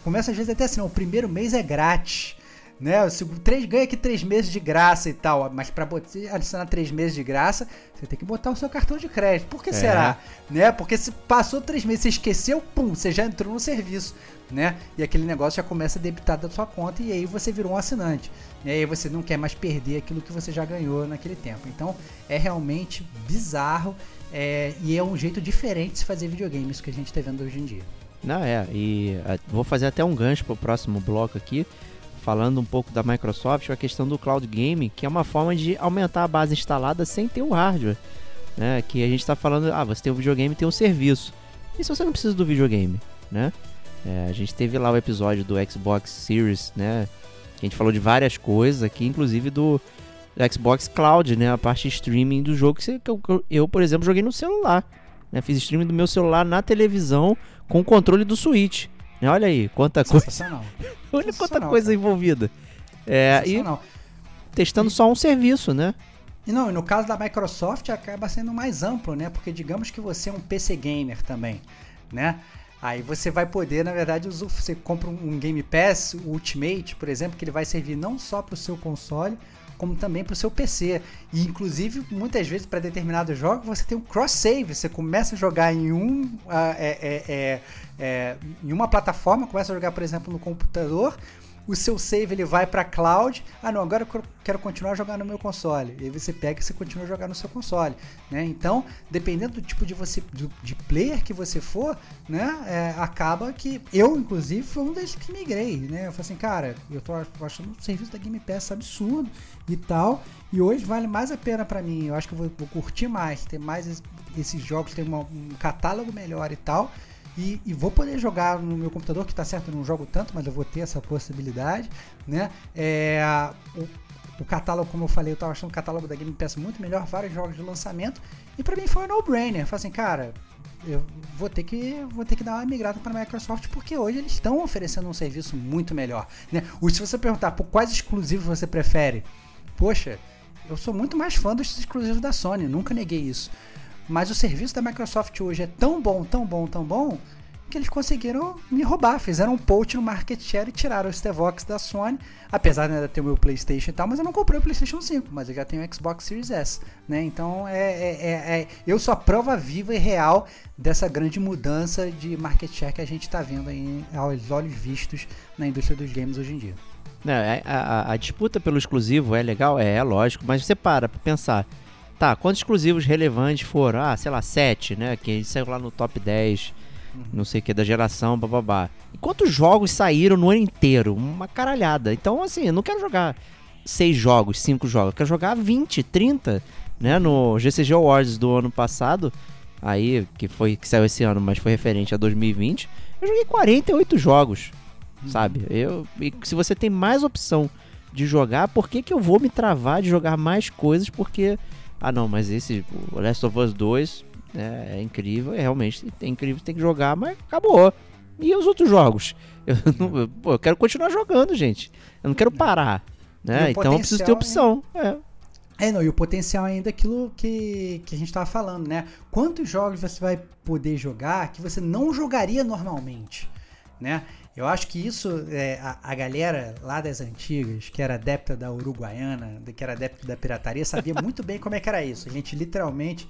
começa às vezes até assim, não, o primeiro mês é grátis. Né? Se três, ganha aqui três meses de graça e tal, mas para adicionar três meses de graça, você tem que botar o seu cartão de crédito. Por que é. será? Né? Porque se passou três meses, você esqueceu, pum, você já entrou no serviço, né? E aquele negócio já começa a debitar da sua conta e aí você virou um assinante. E aí você não quer mais perder aquilo que você já ganhou naquele tempo. Então é realmente bizarro é, e é um jeito diferente de se fazer videogame, isso que a gente está vendo hoje em dia. Não, é, e a, vou fazer até um gancho para o próximo bloco aqui, falando um pouco da Microsoft, a questão do cloud gaming, que é uma forma de aumentar a base instalada sem ter o hardware. Né? Que a gente está falando, ah, você tem um videogame tem um serviço. E se você não precisa do videogame, né? É, a gente teve lá o episódio do Xbox Series, né? Que a gente falou de várias coisas aqui, inclusive do, Xbox Cloud, né? A parte streaming do jogo que, eu, por exemplo, joguei no celular. Né? Fiz streaming do meu celular na televisão com o controle do Switch. Né? Olha aí, quanta coisa. [LAUGHS] Olha quanta coisa cara. envolvida. É, e testando só um serviço, né? E não, no caso da Microsoft acaba sendo mais amplo, né? Porque digamos que você é um PC gamer também, né? Aí você vai poder, na verdade, você compra um Game Pass Ultimate, por exemplo, que ele vai servir não só para o seu console, como também para o seu PC. E inclusive, muitas vezes, para determinados jogos, você tem um cross-save. Você começa a jogar em, um, uh, é, é, é, em uma plataforma, começa a jogar, por exemplo, no computador, o seu save ele vai para cloud. Ah, não, agora eu quero continuar jogando no meu console. E aí você pega e você continua jogando no seu console, né? Então, dependendo do tipo de você de, de player que você for, né, é, acaba que eu inclusive fui um desses que migrei, né? Eu falei assim, cara, eu tô achando o serviço da Game Pass absurdo e tal. E hoje vale mais a pena para mim. Eu acho que eu vou, vou curtir mais, ter mais esses jogos, ter uma, um catálogo melhor e tal. E, e, vou poder jogar no meu computador, que tá certo, eu não jogo tanto, mas eu vou ter essa possibilidade, né? É, o, o, catálogo, como eu falei, eu tava achando o catálogo da Game Pass muito melhor, vários jogos de lançamento, e para mim foi um no-brainer. Falei assim, cara, eu vou ter que vou ter que dar uma migrada para a Microsoft porque hoje eles estão oferecendo um serviço muito melhor, né? se você perguntar por quais exclusivos você prefere, poxa, eu sou muito mais fã dos exclusivos da Sony, nunca neguei isso. Mas o serviço da Microsoft hoje é tão bom, tão bom, tão bom, que eles conseguiram me roubar. Fizeram um post no market share e tiraram o Stevox da Sony. Apesar de ainda ter o meu PlayStation e tal, mas eu não comprei o PlayStation 5, mas eu já tenho o Xbox Series S. Né? Então é, é, é, é eu sou a prova viva e real dessa grande mudança de market share que a gente está vendo aí aos olhos vistos na indústria dos games hoje em dia. É, a, a, a, disputa pelo exclusivo é legal, é, é lógico, mas você para pra pensar. Tá, quantos exclusivos relevantes foram? Ah, sei lá, 7, né? Que saiu lá no top 10, uhum. não sei o que, da geração, bababá. E quantos jogos saíram no ano inteiro? Uma caralhada. Então, assim, eu não quero jogar 6 jogos, 5 jogos. Eu quero jogar 20, 30, né? No GCG Awards do ano passado, aí, que foi que saiu esse ano, mas foi referente a 2020, eu joguei 48 jogos, uhum. sabe? Eu, e se você tem mais opção de jogar, por que, que eu vou me travar de jogar mais coisas? Porque ah não, mas esse o Last of Us 2 né, é incrível, é realmente é incrível, tem que jogar, mas acabou. E os outros jogos? [LAUGHS] Eu, não, eu, pô, eu quero continuar jogando, gente. Eu não quero parar. Né? Então eu preciso ter opção. É. É, não, e o potencial ainda é aquilo que, que a gente estava falando, né? Quantos jogos você vai poder jogar que você não jogaria normalmente, né? Eu acho que isso, é, a, a, galera lá das antigas, que era adepta da Uruguaiana, que era adepta da pirataria, sabia muito bem como é que era isso. A gente literalmente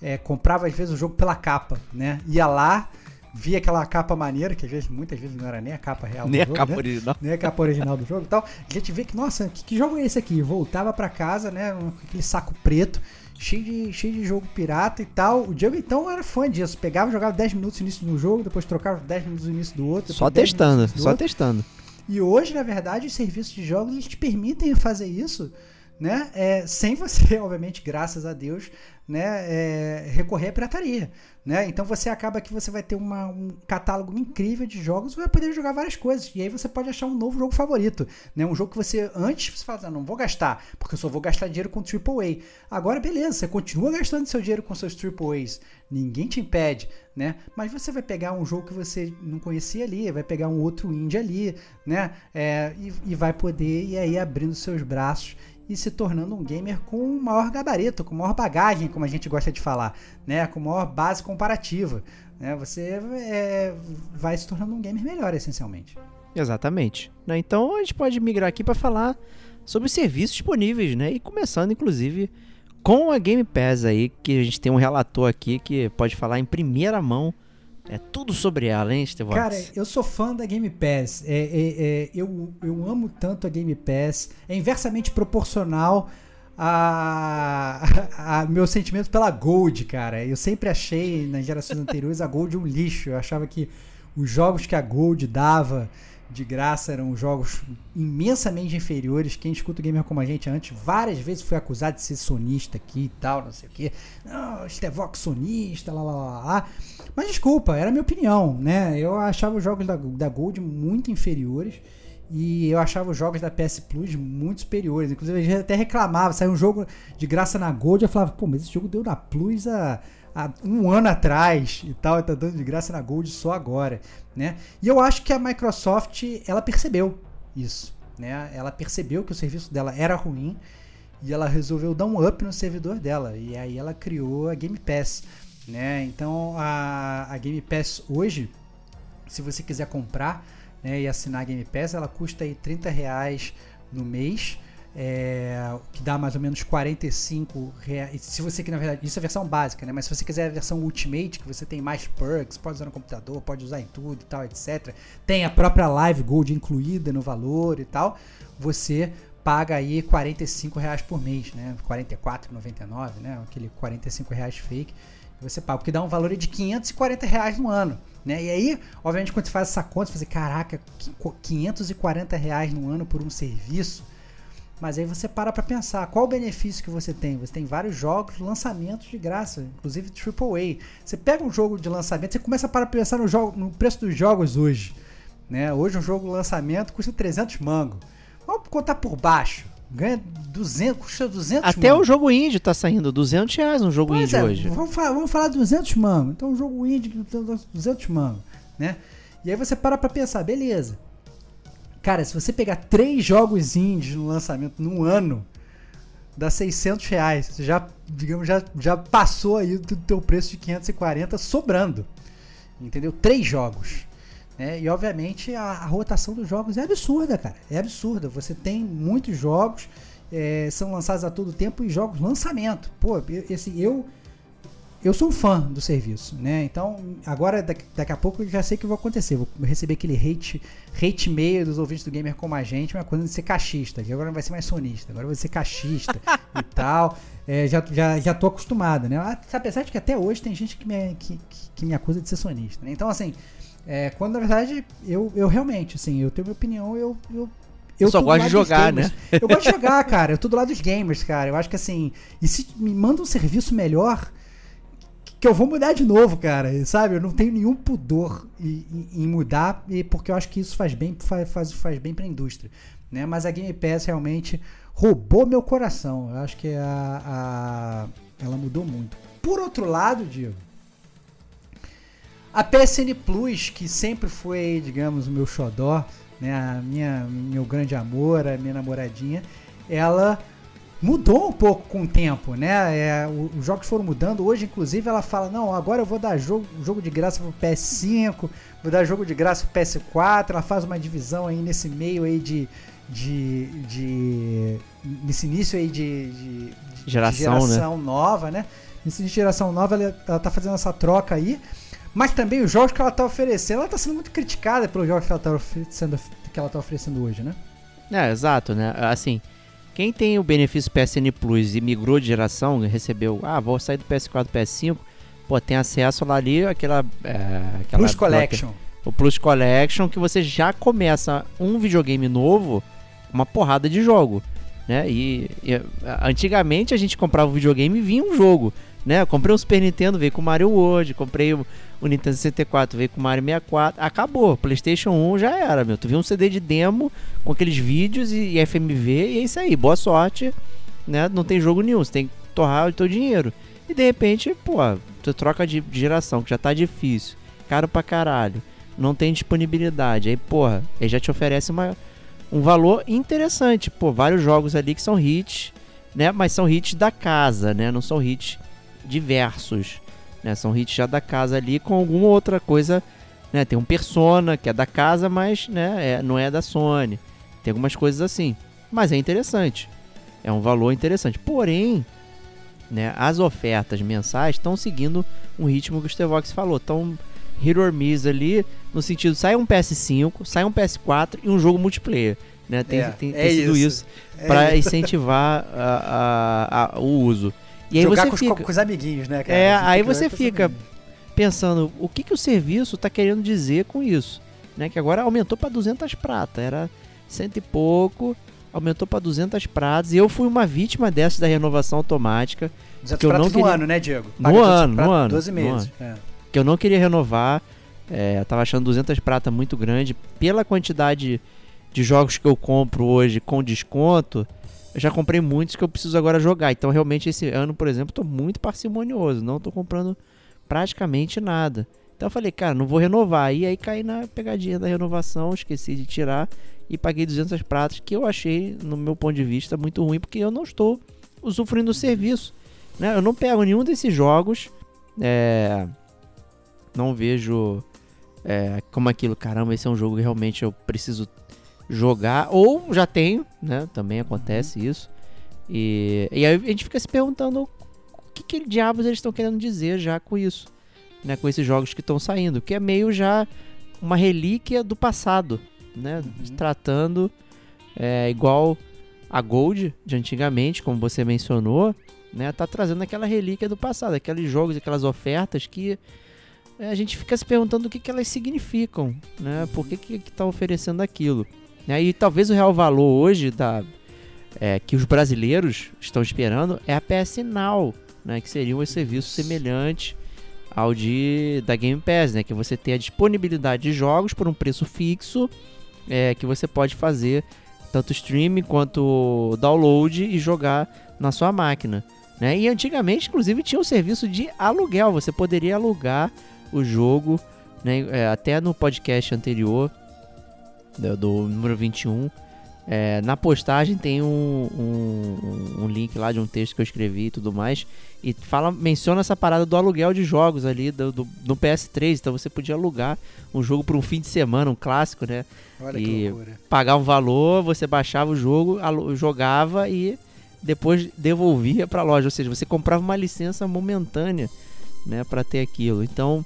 é, comprava às vezes o jogo pela capa, né? Ia lá, via aquela capa maneira, que às vezes, muitas vezes não era nem a capa real nem do jogo, a capa né? original. Nem a capa original do jogo e tal. A gente vê que, nossa, que, que jogo é esse aqui? Voltava para casa, né? Com aquele saco preto cheio de, cheio de jogo pirata e tal. O Diego então era fã disso. Pegava, jogava 10 minutos no início do jogo, depois trocava 10 minutos no início do outro. Só testando, só outro. testando. E hoje, na verdade, os serviços de jogos eles te permitem fazer isso, né? É, sem você, [LAUGHS] obviamente, graças a Deus, né, é, recorrer à pirataria. Né? Então você acaba que você vai ter uma, um catálogo incrível de jogos e vai poder jogar várias coisas. E aí você pode achar um novo jogo favorito. Né? Um jogo que você antes você fala, não vou gastar, porque eu só vou gastar dinheiro com AAA. Agora, beleza, você continua gastando seu dinheiro com seus AAAs. Ninguém te impede, né? Mas você vai pegar um jogo que você não conhecia ali, vai pegar um outro indie ali, né? É, e, e vai poder ir aí abrindo seus braços e se tornando um gamer com maior gabarito, com maior bagagem, como a gente gosta de falar, né? com maior base comparativa. Né? Você é, vai se tornando um gamer melhor, essencialmente. Exatamente. Né? Então a gente pode migrar aqui para falar sobre os serviços disponíveis, né? E começando, inclusive, com a Game Pass aí, que a gente tem um relator aqui que pode falar em primeira mão. É tudo sobre ela, hein, Stevox? Cara, eu sou fã da Game Pass. É, é, é, eu, eu amo tanto a Game Pass. É inversamente proporcional a, [LAUGHS] a, meu sentimento pela Gold, cara. Eu sempre achei nas gerações anteriores a Gold um lixo. Eu achava que os jogos que a Gold dava de graça eram jogos imensamente inferiores. Quem escuta o gamer como a gente antes, várias vezes foi acusado de ser sonista aqui e tal, não sei o que. Stevox sonista, lá, lá, lá, lá. Mas desculpa, era a minha opinião, né? Eu achava os jogos da, da Gold muito inferiores. E eu achava os jogos da PS Plus muito superiores. Inclusive, a gente até reclamava. Saiu um jogo de graça na Gold. Eu falava, pô, mas esse jogo deu na Plus há, há um ano atrás e tal. E tá dando de graça na Gold só agora, né? E eu acho que a Microsoft, ela percebeu isso, né? Ela percebeu que o serviço dela era ruim. E ela resolveu dar um up no servidor dela. E aí ela criou a Game Pass, né? Então, a, a Game Pass hoje, se você quiser comprar né, e assinar a Game Pass, ela custa aí 30 reais no mês. É, que dá mais ou menos 45 reais. Se você que na verdade, isso é a versão básica, né? Mas se você quiser a versão Ultimate, que você tem mais perks, pode usar no computador, pode usar em tudo e tal, etc. Tem a própria Live Gold incluída no valor e tal. Você paga aí 45 reais por mês, né? 44,99, né? Aquele 45 reais fake você paga, porque dá um valor de 540 reais no ano. Né? E aí, obviamente, quando você faz essa conta, você fala, caraca, 540 reais no ano por um serviço. Mas aí você para para pensar, qual o benefício que você tem? Você tem vários jogos, lançamentos de graça, inclusive AAA. Você pega um jogo de lançamento, você começa a para pensar no, jogo, no preço dos jogos hoje. Né? Hoje um jogo de lançamento custa 300 mangos. Vamos contar por baixo. Ganha 200, custa 200 Até mano. o jogo indie tá saindo 200 reais um jogo pois indie é, hoje. Vamos falar, vamos falar 200 mano. Então o jogo indie 200 mano, né? E aí você para pra pensar, beleza. Cara, se você pegar três jogos indies no lançamento num ano, dá 600 reais. Você já, digamos, já, já passou aí do teu preço de 540 sobrando. Entendeu? Três jogos. Né? E obviamente a, a, rotação dos jogos é absurda, cara. É absurda. Você tem muitos jogos, é, são lançados a todo tempo e jogos lançamento. Pô, esse, eu eu sou um fã do serviço, né? Então, agora daqui, daqui a pouco eu já sei o que vai acontecer. Vou receber aquele hate, hate meio dos ouvintes do gamer como a gente, uma coisa de ser cachista, que agora não vai ser mais sonista, agora vai ser cachista [LAUGHS] e tal. É, já, já, já tô acostumado, né? Apesar de que até hoje tem gente que me, que, que me acusa de ser sonista, né? Então, assim, é, quando na verdade eu, eu realmente, assim, eu tenho minha opinião, eu. eu eu só gosto de jogar, né? Eu gosto de jogar, cara. Eu tô do lado dos gamers, cara. Eu acho que assim. E se me manda um serviço melhor, que eu vou mudar de novo, cara. Sabe? Eu não tenho nenhum pudor em, em mudar, e porque eu acho que isso faz bem, faz, faz, bem pra indústria. Né? Mas a Game Pass realmente roubou meu coração. Eu acho que a, a ela mudou muito. Por outro lado, Diego, a PSN Plus, que sempre foi, digamos, o meu xodó, né, a minha, meu grande amor, a minha namoradinha, ela mudou um pouco com o tempo, né? É, os jogos foram mudando. Hoje, inclusive, ela fala: não, agora eu vou dar jogo, jogo de graça pro PS5, vou dar jogo de graça pro PS4. Ela faz uma divisão aí nesse meio aí de. de, de nesse início aí de, de, geração, de geração né? nova, né? Nesse início de geração nova, ela, ela tá fazendo essa troca aí. Mas também os jogos que ela tá oferecendo, ela tá sendo muito criticada pelos jogos que ela tá oferecendo, que ela tá oferecendo hoje, né? É, exato, né? Assim, quem tem o benefício PSN Plus e migrou de geração, recebeu, ah, vou sair do PS4 PS5, pô, tem acesso lá ali aquela, é, aquela Plus Collection. O Plus Collection que você já começa um videogame novo, uma porrada de jogo, né? E, e antigamente a gente comprava um videogame e vinha um jogo, né? Eu comprei um Super Nintendo, veio com Mario World, comprei o o Nintendo 64 veio com Mario 64, acabou. PlayStation 1 já era, meu. Tu viu um CD de demo com aqueles vídeos e, e FMV e é isso aí. Boa sorte, né? Não tem jogo nenhum, você tem que torrar o teu dinheiro. E de repente, pô, tu troca de geração, que já tá difícil, caro pra caralho, não tem disponibilidade. Aí, porra, ele já te oferece uma, um valor interessante. Pô, vários jogos ali que são hits, né? Mas são hits da casa, né? Não são hits diversos. Né? São hits já da casa ali com alguma outra coisa né? Tem um Persona que é da casa, mas né, é, não é da Sony. Tem algumas coisas assim. Mas é interessante. É um valor interessante. Porém, né, as ofertas mensais estão seguindo um ritmo que o Stevox falou. Estão hit or miss ali, no sentido, sai um PS5, sai um PS4 e um jogo multiplayer. Né? Tem, É, tem, é tem sido isso. isso, É para isso. incentivar a- a- a- o uso. E aí Jogar você com, os- fica com os amiguinhos, né, cara? É, aí você os fica- pensando o que, que o serviço está querendo dizer com isso. Né? Que agora aumentou para 200 prata, era cento e pouco, aumentou para 200 pratas. E eu fui uma vítima dessa da renovação automática. 200 que eu não pratos no queria- ano, né, Diego? No Paga 200 ano, no ano, 12 no meses. É. que eu não queria renovar. É, eu tava achando 200 prata muito grande. Pela quantidade de jogos que eu compro hoje com desconto, eu já comprei muitos que eu preciso agora jogar. Então, realmente, esse ano, por exemplo, tô muito parcimonioso. Não tô comprando praticamente nada. Então, eu falei, cara, não vou renovar. E aí caí na pegadinha da renovação, esqueci de tirar e paguei 200 pratas, que eu achei, no meu ponto de vista, muito ruim, porque eu não estou usufruindo do serviço. Né? Eu não pego nenhum desses jogos. É, não vejo é, como aquilo, caramba, esse é um jogo que realmente eu preciso jogar, ou já tenho, né? Também acontece isso. E, e aí a gente fica se perguntando o que, que diabos eles estão querendo dizer já com isso, né? Com esses jogos que estão saindo, que é meio já uma relíquia do passado, né? Uhum. Tratando é, igual a Gold de antigamente, como você mencionou, né? Tá trazendo aquela relíquia do passado, aqueles jogos, aquelas ofertas que é, a gente fica se perguntando o que, que elas significam, né? Por que que está oferecendo aquilo? Né? E talvez o real valor hoje da, é, que os brasileiros estão esperando é a PS Now, né? Que seria um serviço semelhante ao de da Game Pass, né? Que você tem a disponibilidade de jogos por um preço fixo, é, que você pode fazer tanto streaming quanto download e jogar na sua máquina. Né? E antigamente, inclusive, tinha um serviço de aluguel. Você poderia alugar o jogo, né? É, até no podcast anterior, do, do número 21, é, na postagem tem um, um, um link lá de um texto que eu escrevi e tudo mais. E fala, menciona essa parada do aluguel de jogos ali do, do, no PS3. Então você podia alugar um jogo por um fim de semana, um clássico, né? Olha E- que loucura. pagar um valor, você baixava o jogo, jogava e depois devolvia para a loja. Ou seja, você comprava uma licença momentânea, né, para ter aquilo. Então,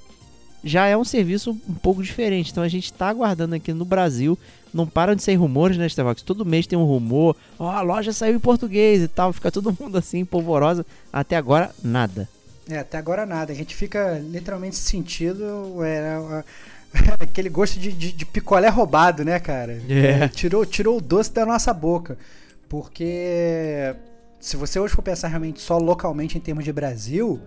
já é um serviço um pouco diferente. Então, a gente está aguardando aqui no Brasil. Não param de sair rumores, né, Stevox? Todo mês tem um rumor. Ó, a loja saiu em português e tal. Fica todo mundo assim, polvorosa. Até agora, nada. É, até agora nada. A gente fica literalmente sentindo é, a- aquele gosto de, de- de picolé roubado, né, cara? É. tirou, tirou o doce da nossa boca. Porque se você hoje for pensar realmente só localmente em termos de Brasil,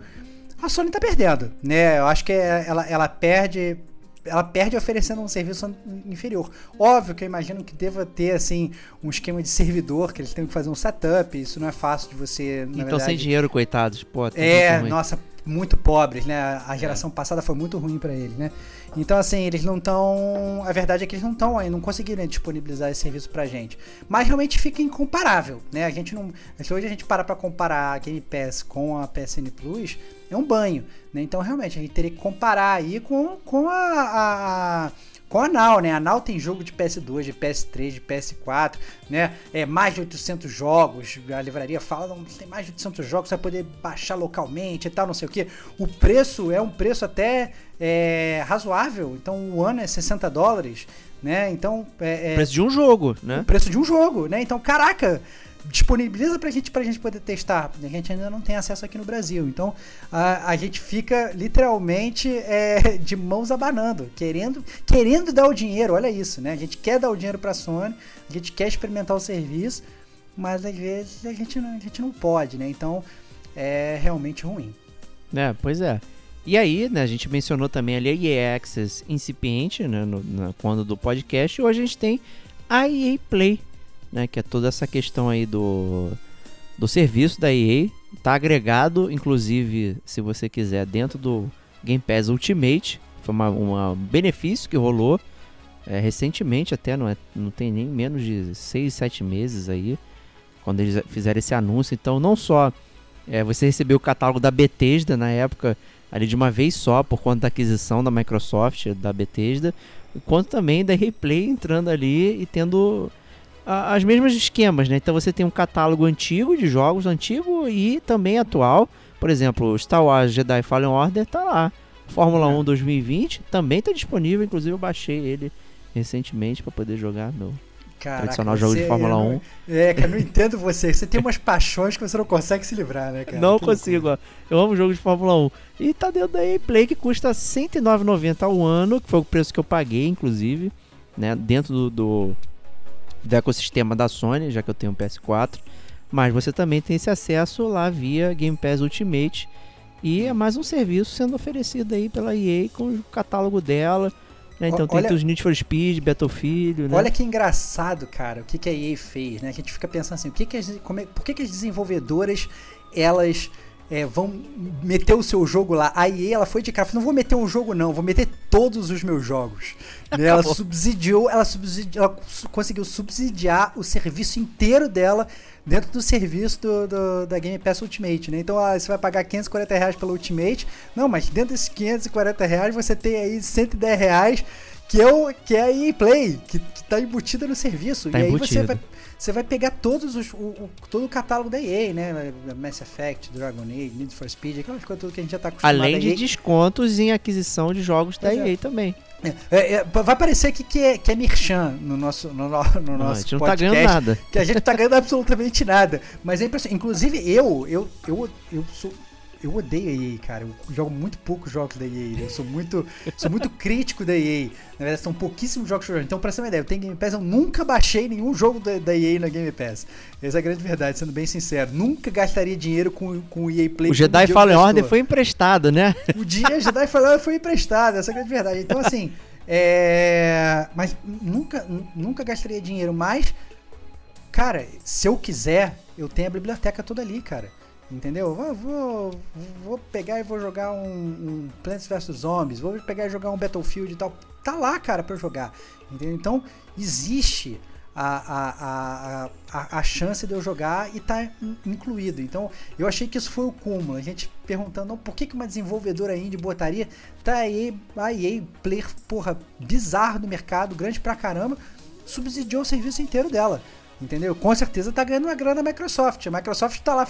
a Sony tá perdendo, né? Eu acho que é- ela, ela perde. Ela perde oferecendo um serviço inferior. Óbvio que eu imagino que deva ter, assim, um esquema de servidor, que eles têm que fazer um setup. Isso não é fácil de você. Então, sem verdade, dinheiro, coitados. Pô, é, nossa, muito pobres, né? A geração passada foi muito ruim pra eles, né? Então, assim, eles não estão. A verdade é que eles não estão aí, não conseguiram disponibilizar esse serviço pra gente. Mas realmente fica incomparável, né? A gente não. Se hoje a gente para pra comparar a Game Pass com a PSN Plus, é um banho, né? Então, realmente, a gente teria que comparar aí com, com a- a- a com a Now, né? A Now tem jogo de PS2, de PS3, de PS4, né? É mais de 800 jogos. A livraria fala, não, tem mais de 800 jogos, você vai poder baixar localmente e tal, não sei o que. O preço é um preço até é, razoável. Então, o ano é 60 dólares, né? Então, é, é Preço de um jogo, o né? preço de um jogo, né? Então, caraca, disponibiliza pra gente, pra gente poder testar. A gente ainda não tem acesso aqui no Brasil. Então, a, a gente fica literalmente é, de mãos abanando, querendo, querendo dar o dinheiro. Olha isso, né? A gente quer dar o dinheiro pra Sony, a gente quer experimentar o serviço, mas às vezes a gente não, a gente não pode, né? Então, é realmente ruim. É, pois é. E aí, né, a gente mencionou também ali a EA Access incipiente, né, no, na, quando do podcast, hoje a gente tem a EA Play, né, que é toda essa questão aí do, do serviço da EA, tá agregado, inclusive, se você quiser, dentro do Game Pass Ultimate, foi uma- um benefício que rolou é, recentemente, até não, é, não tem nem menos de 6, 7 meses aí, quando eles fizeram esse anúncio, então não só É, você recebeu o catálogo da Bethesda na época, ali de uma vez só, por conta da aquisição da Microsoft, da Bethesda, quanto também da Replay entrando ali e tendo a, as mesmas esquemas, né? Então você tem um catálogo antigo de jogos, antigo e também atual. Por exemplo, Star Wars Jedi Fallen Order tá lá. Fórmula É. 1 2020 também tá disponível, inclusive eu baixei ele recentemente para poder jogar meu Caraca, tradicional jogo de você- Fórmula eu 1. não- É, cara, eu não entendo você. Você tem umas paixões que você não consegue se livrar, né, cara? Não Que consigo, ó. Eu amo jogo de Fórmula 1. E tá dentro da Play que custa R$ 109,90 ao ano, que foi o preço que eu paguei, inclusive, né? Dentro do, do, do ecossistema da Sony, já que eu tenho um PS4. Mas você também tem esse acesso lá via Game Pass Ultimate. E é mais um serviço sendo oferecido aí pela EA com o catálogo dela. né? Então Ó, tem olha- os Need for Speed, Battlefield, né? Olha que engraçado, cara, o que, que a EA fez, né? A gente fica pensando assim, o que que as, como é- por que, que as desenvolvedoras, elas é, vão meter o seu jogo lá? A EA, ela foi de cara, não vou meter um jogo não, vou meter todos os meus jogos. Né? Ela subsidiou, ela, subsidi- ela conseguiu subsidiar o serviço inteiro dela dentro do serviço do, do- da Game Pass Ultimate, né? Então ah, você vai pagar 540 reais pelo Ultimate, não, mas dentro desses 540 reais você tem aí 110 reais que é, o, que é a EA Play, que, que tá embutida no serviço. Tá e aí você vai, você vai pegar todos os, o, o- todo o catálogo da EA, né? Mass Effect, Dragon Age, Need for Speed, aquelas coisas tudo que a gente já tá acostumado Além a de descontos em aquisição de jogos da é. EA também. É, é, vai parecer aqui que é, que é merchan no nosso, no, no- no Não, a nosso gente não tá podcast. ganhando nada. que a gente não tá ganhando absolutamente nada. Mas é impressionante. Inclusive, eu, eu, eu, eu sou. Eu odeio a EA, cara. Eu jogo muito poucos jogos da EA. Eu sou muito, sou muito [LAUGHS] crítico da EA. Na verdade, são pouquíssimos jogos que eu jogo. Então, pra ter uma ideia, eu tenho Game Pass, eu nunca baixei nenhum jogo da, da EA na Game Pass. Essa é a grande verdade, sendo bem sincero. Nunca gastaria dinheiro com, com o EA Play. O Jedi Fallen. Order foi emprestado, né? O dia [LAUGHS] Jedi Fallen Order foi emprestado, essa é a grande verdade. Então, assim, é... Mas nunca, nu- nunca gastaria dinheiro, mas, cara, se eu quiser, eu tenho a biblioteca toda ali, cara. Entendeu? Vou, vou, vou pegar e vou jogar um, um Plants vs Zombies, vou pegar e jogar um Battlefield e tal. Tá lá, cara, eu jogar. Entendeu? Então, existe a, a, a, a, chance de eu jogar e tá in- incluído. Então, eu achei que isso foi o cúmulo. A gente perguntando, "Não, por que, que uma desenvolvedora indie botaria? Tá aí, player, porra, bizarro no mercado, grande pra caramba, subsidiou o serviço inteiro dela. Entendeu? Com certeza tá ganhando uma grana da Microsoft. A Microsoft tá lá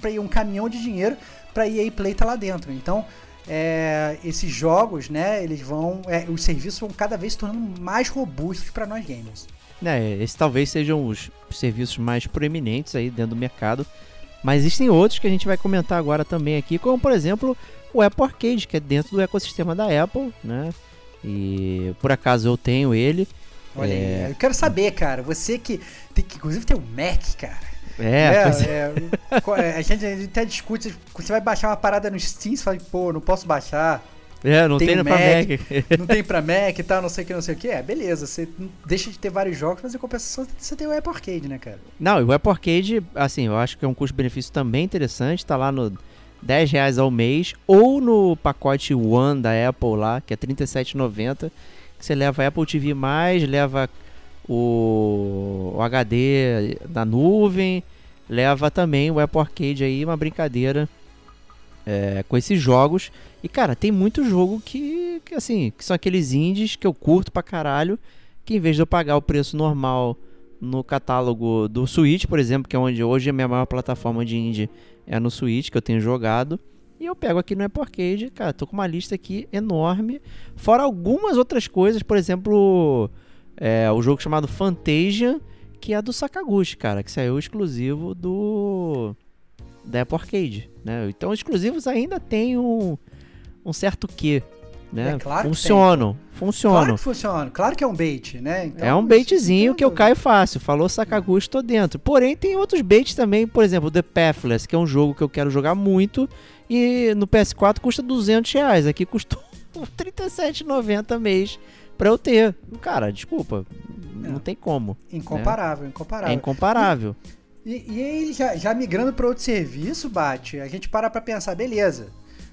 pra EA um caminhão de dinheiro pra EA Play tá lá dentro. Então, é, esses jogos, né, eles vão. é, os serviços vão cada vez se tornando mais robustos pra nós gamers. É, esses talvez sejam os serviços mais proeminentes aí dentro do mercado. Mas existem outros que a gente vai comentar agora também aqui, como por exemplo o Apple Arcade, que é dentro do ecossistema da Apple, né? E por acaso eu tenho ele. Olha É. aí, eu quero saber, cara, você que, tem, que inclusive tem um Mac, cara. É, pois é. é, é, a, gente, a gente até discute, você vai baixar uma parada no Steam, você fala, pô, não posso baixar, É, não tem tem, o pra Mac. Mac. não tem pra Mac e tal, não sei o que, não sei o que. É, beleza, você deixa de ter vários jogos, mas em compensação você tem o Apple Arcade, né, cara? Não, e o Apple Arcade, assim, eu acho que é um custo-benefício também interessante, tá lá no 10 reais ao mês, ou no pacote One da Apple lá, que é R$ 37,90, que você leva Apple TV+, leva o, o HD da nuvem, leva também o Apple Arcade aí, uma brincadeira é, com esses jogos. E, cara, tem muito jogo que, que, assim, que são aqueles indies que eu curto pra caralho, que em vez de eu pagar o preço normal no catálogo do Switch, por exemplo, que é onde hoje a minha maior plataforma de indie é no Switch, que eu tenho jogado. E eu pego aqui no Apple Arcade, cara, tô com uma lista aqui enorme. Fora algumas outras coisas, por exemplo, é, o jogo chamado Fantasia, que é do Sakaguchi, cara, que saiu exclusivo do da Apple Arcade, né? Então, exclusivos ainda tem um, um certo quê, né? É claro que funcionam, funcionam. Claro que funciona, claro que é um bait, né? Então, É um baitzinho que eu caio fácil. Falou Sakaguchi, tô dentro. Porém, tem outros baits também, por exemplo, The Pathless, que é um jogo que eu quero jogar muito. E no PS4 custa 200 reais. Aqui custou [LAUGHS] R$ 37,90 mês pra eu ter. Cara, desculpa. Não É. tem como. Incomparável, incomparável. É incomparável. E, e aí, já, já migrando para outro serviço, Bate, a gente para pra pensar, beleza.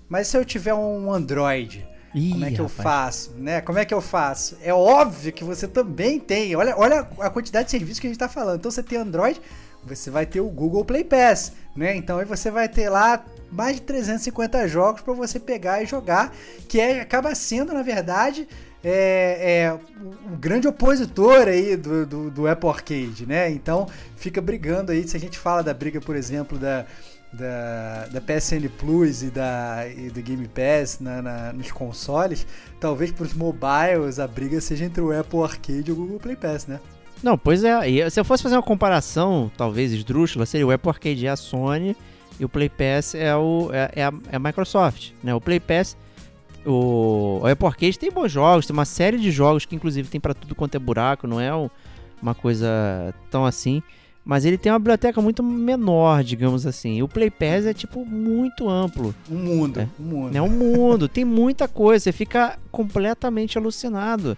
Mas se eu tiver um Android, como é Ih, que eu rapaz. faço, né? Como é que eu faço? É óbvio que você também tem. Olha, olha a quantidade de serviços que a gente tá falando. Então você tem Android, você vai ter o Google Play Pass, né? Então aí você vai ter lá mais de 350 jogos para você pegar e jogar, que é, acaba sendo, na verdade, é, é o grande opositor aí do, do, do, Apple Arcade, né? Então fica brigando aí, se a gente fala da briga, por exemplo, da, da, da PSN Plus e, da, e do Game Pass na, na, nos consoles, talvez para os mobiles a briga seja entre o Apple Arcade e o Google Play Pass, né? Não, pois é. E se eu fosse fazer uma comparação, talvez esdrúxula, seria o Apple Arcade é a Sony e o Play Pass é, o, é, é, a, é a Microsoft. Né? O Play Pass, o, o Apple Arcade tem bons jogos, tem uma série de jogos que inclusive tem para tudo quanto é buraco, não é um, uma coisa tão assim. Mas ele tem uma biblioteca muito menor, digamos assim. O Play Pass é tipo muito amplo. Um mundo, é, um mundo. É um mundo, tem muita coisa, você fica completamente alucinado.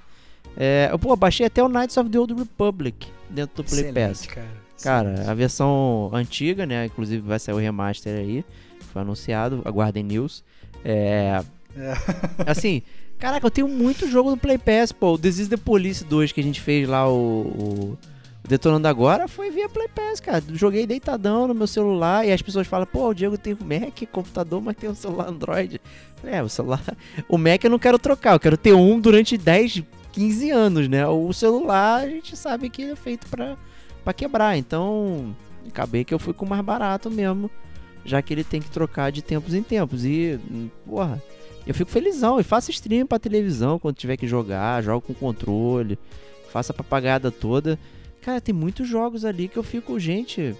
É, eu pô, baixei até o Knights of the Old Republic dentro do Play Excelente, Pass. Cara. Cara, a versão antiga, né? Inclusive vai sair o remaster aí. Foi anunciado, aguardem news. É. é. [LAUGHS] Assim, caraca, eu tenho muito jogo no Play Pass, pô. O This is the Police 2 que a gente fez lá, o, o Detonando Agora, foi via Play Pass, cara. Joguei deitadão no meu celular e as pessoas falam, pô, o Diego tem um Mac, computador, mas tem um celular Android. É, o celular. [LAUGHS] O Mac eu não quero trocar, eu quero ter um durante 10, 15 anos, né? O celular a gente sabe que é feito pra para quebrar. Então, acabei que eu fui com o mais barato mesmo, já que ele tem que trocar de tempos em tempos. E, porra, eu fico felizão e faço stream pra televisão quando tiver que jogar, jogo com controle, faço a papagada toda. Cara, tem muitos jogos ali que eu fico, gente,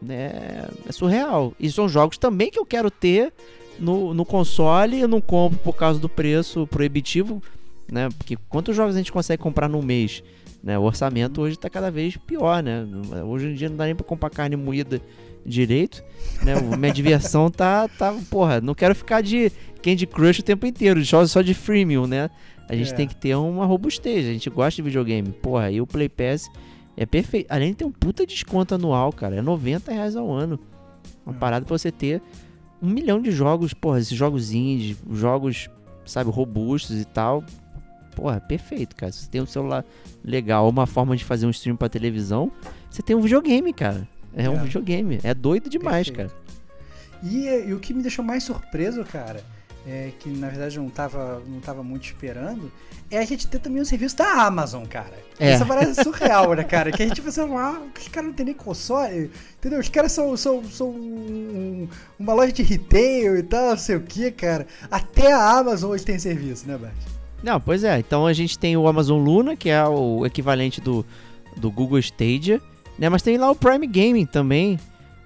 né, é surreal. E são jogos também que eu quero ter no, no console, eu não compro por causa do preço proibitivo, né? Porque quantos jogos a gente consegue comprar no mês? Né? O orçamento hoje está cada vez pior, né? Hoje em dia não dá nem para comprar carne moída direito, né? Minha diversão tá, tá, porra, não quero ficar de Candy Crush o tempo inteiro, só, só de freemium, né? A gente é. tem que ter uma robustez, a gente gosta de videogame. Porra, e o Play Pass é perfeito. Além de ter um puta desconto anual, cara, é 90 reais ao ano. Uma é. parada pra você ter um milhão de jogos, porra, esses jogos indie, jogos, sabe, robustos e tal porra, perfeito, cara. Se você tem um celular legal, uma forma de fazer um stream pra televisão, você tem um videogame, cara. É, é. um videogame. É doido demais, perfeito. cara. E, e, o que me deixou mais surpreso, cara, é, que na verdade eu não tava, não tava muito esperando, é a gente ter também o serviço da Amazon, cara. É. Isso parece surreal, né, cara? Que a gente pensa, ah, os caras não tem nem console, entendeu? Os caras são, são, são um, uma loja de retail e tal, não sei o que, cara. Até a Amazon hoje tem serviço, né, Bart? Não, pois é. Então a gente tem o Amazon Luna, que é o equivalente do, do Google Stadia, né? Mas tem lá o Prime Gaming também,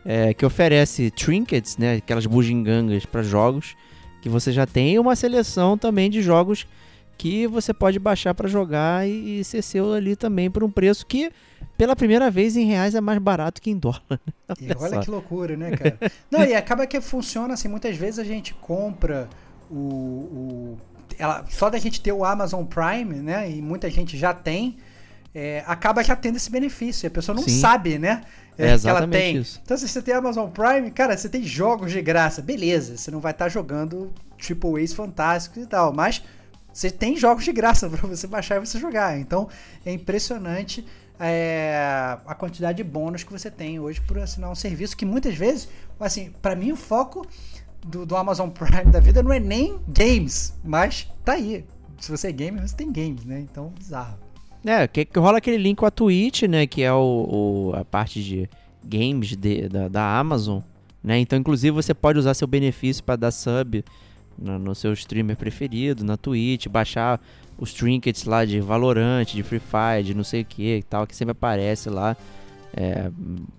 é, que oferece trinkets, né? Aquelas bugigangas para jogos que você já tem uma seleção também de jogos que você pode baixar para jogar e, e ser seu ali também por um preço que pela primeira vez em reais é mais barato que em dólar. Né? Olha, olha que loucura, né, cara? Não, e acaba que funciona assim, muitas vezes a gente compra o, o ela, só da gente ter o Amazon Prime, né? E muita gente já tem, é, acaba já tendo esse benefício. A pessoa não Sim. sabe, né? É, é que ela tem. Isso. Então, se você tem Amazon Prime, cara, você tem jogos de graça, beleza. Você não vai estar tá jogando Triple A's fantásticos e tal, mas você tem jogos de graça [LAUGHS] para você baixar e você jogar. Então, é impressionante é, a quantidade de bônus que você tem hoje por assinar um serviço que muitas vezes, assim, para mim o foco do, do, Amazon Prime da vida não é nem games, mas tá aí. Se você é gamer, você tem games, né? Então, bizarro. É, que, que rola aquele link com a Twitch, né? Que é o, o a parte de games de, da, da Amazon, né? Então, inclusive, você pode usar seu benefício para dar sub no, no, seu streamer preferido, na Twitch, baixar os trinkets lá de Valorant, de Free Fire, de não sei o que e tal, que sempre aparece lá é,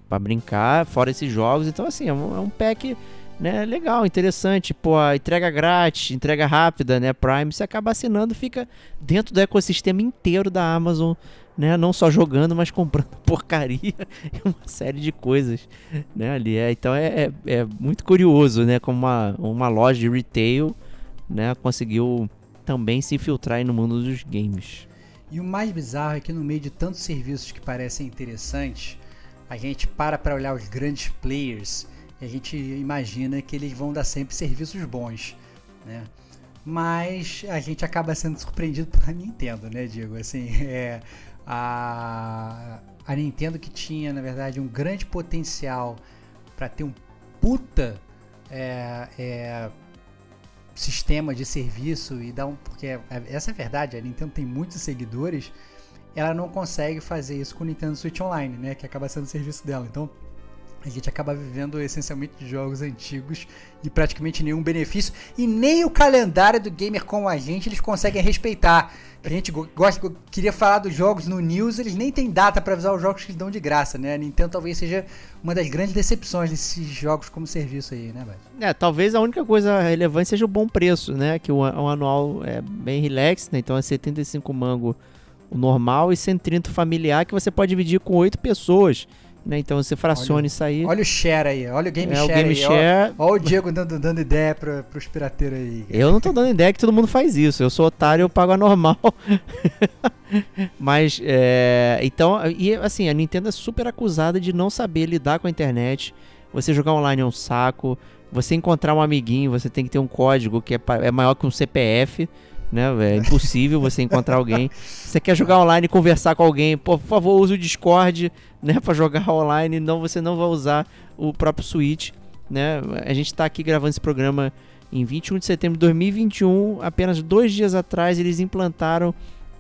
para brincar, fora esses jogos. Então, assim, é um, é um pack né? Legal, interessante. Pô, entrega grátis, entrega rápida, né? Prime, você acaba assinando, fica dentro do ecossistema inteiro da Amazon, né? Não só jogando, mas comprando [LAUGHS] porcaria e uma série de coisas, né? Ali é, então é, é, é, muito curioso, né? Como uma, uma loja de retail, né? Conseguiu também se infiltrar no mundo dos games. E o mais bizarro é que no meio de tantos serviços que parecem interessantes, a gente para para olhar os grandes players a gente imagina que eles vão dar sempre serviços bons, né? Mas a gente acaba sendo surpreendido pela Nintendo, né, Diego? Assim, [LAUGHS] é, A, a Nintendo que tinha, na verdade, um grande potencial para ter um puta é, é, sistema de serviço e dar um. Porque é, essa é a verdade, a Nintendo tem muitos seguidores, ela não consegue fazer isso com o Nintendo Switch Online, né? Que acaba sendo o serviço dela. Então a gente acaba vivendo essencialmente de jogos antigos e praticamente nenhum benefício. E nem o calendário do gamer como a gente eles conseguem respeitar. A gente gosta, queria falar dos jogos no News, eles nem têm data para avisar os jogos que eles dão de graça, né? A Nintendo talvez seja uma das grandes decepções desses jogos como serviço aí, né, Bad? É, talvez a única coisa relevante seja o bom preço, né? Que o, o anual é bem relax, né? Então é 75 mango o normal e 130 familiar que você pode dividir com 8 pessoas. Né? Então você fraciona olha, isso aí. Olha o share aí, olha o game é, share. O game aí, share... O Diego dando, dando ideia para pros pirateiros aí. Eu não tô dando ideia que todo mundo faz isso. Eu sou otário, eu pago a normal. [LAUGHS] Mas, é, então, e assim, a Nintendo é super acusada de não saber lidar com a internet. Você jogar online é um saco. Você encontrar um amiguinho, você tem que ter um código que é, é maior que um CPF né? É impossível você encontrar alguém. Você quer jogar online e conversar com alguém, por favor, use o Discord, né, para jogar online, não você não vai usar o próprio Switch, né? A gente está aqui gravando esse programa em 21 de setembro de 2021, apenas dois dias atrás eles implantaram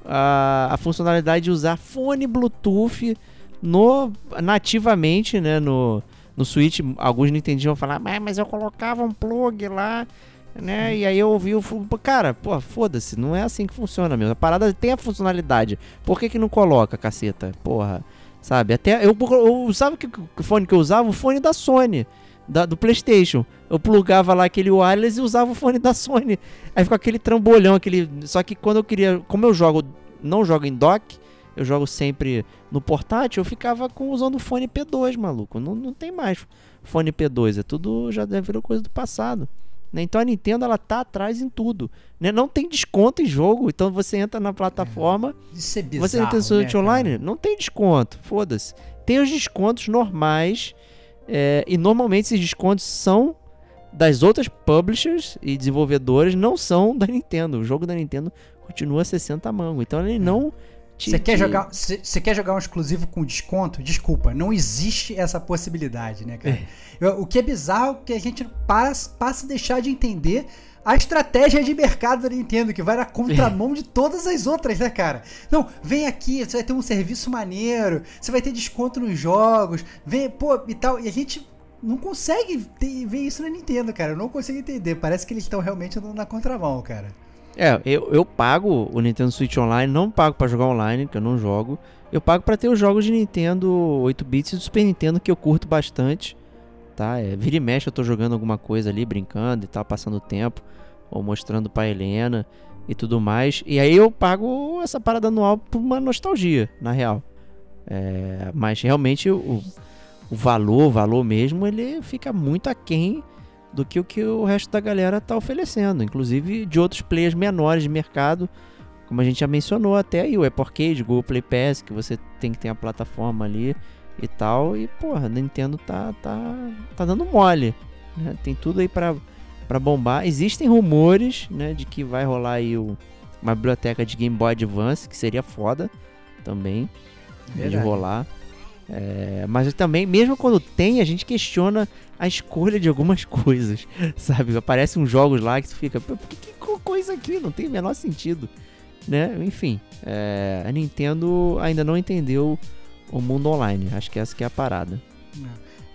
a, a funcionalidade de usar fone Bluetooth no nativamente, né, no no Switch, alguns não entendiam falar, mas eu colocava um plug lá né? E aí eu ouvi o. Cara, pô, foda-se, não é assim que funciona mesmo. A parada tem a funcionalidade. Por que, que não coloca, caceta? Porra. Sabe? Até. Eu, eu usava que, que fone que eu usava? O fone da Sony. Da, do PlayStation. Eu plugava lá aquele wireless e usava o fone da Sony. Aí ficou aquele trambolhão, aquele. Só que quando eu queria. Como eu jogo. Não jogo em dock, eu jogo sempre no portátil, eu ficava com, usando o fone P2, maluco. Não, não tem mais fone P2. É tudo. Já deve vir coisa do passado. Né? Então a Nintendo ela tá atrás em tudo. Né? Não tem desconto em jogo, então você entra na plataforma. É, isso é bizarro, você entra no Switch né, Online, cara? não tem desconto, foda-se. Tem os descontos normais. É, e normalmente esses descontos são das outras publishers e desenvolvedores, não são da Nintendo. O jogo da Nintendo continua 60 mango. Então ele é. não você quer, jogar, você quer jogar um exclusivo com desconto? Desculpa, não existe essa possibilidade, né, cara? É. O que é bizarro é que a gente passa, passa a deixar de entender a estratégia de mercado da Nintendo, que vai na contramão de todas as outras, né, cara? Não, vem aqui, você vai ter um serviço maneiro, você vai ter desconto nos jogos, vem, pô, e tal. E a gente não consegue ter, ver isso na Nintendo, cara. Eu não consigo entender. Parece que eles estão realmente andando na contramão, cara. É, eu, eu pago o Nintendo Switch Online, não pago para jogar online, que eu não jogo. Eu pago para ter os jogos de Nintendo 8 bits e do Super Nintendo que eu curto bastante, tá? É, vira e mexe eu tô jogando alguma coisa ali, brincando e tal, passando tempo, ou mostrando pra Helena e tudo mais. E aí eu pago essa parada anual por uma nostalgia, na real. É, mas realmente o, o valor, o valor mesmo, ele fica muito aquém do que o que o resto da galera está oferecendo, inclusive de outros players menores de mercado, como a gente já mencionou até aí, o Apple Arcade, Google Play Pass, que você tem que ter a plataforma ali e tal, e porra, a Nintendo tá, tá, tá dando mole, né? tem tudo aí para para bombar. Existem rumores, né, de que vai rolar aí o, uma biblioteca de Game Boy Advance, que seria foda também Verdade. de rolar. É, mas também, mesmo quando tem, a gente questiona a escolha de algumas [LAUGHS] coisas, sabe? Aparecem uns jogos lá que tu fica, por que, que aqui? Não tem o menor sentido, né? Enfim, é, a Nintendo ainda não entendeu o mundo online. Acho que essa que é a parada.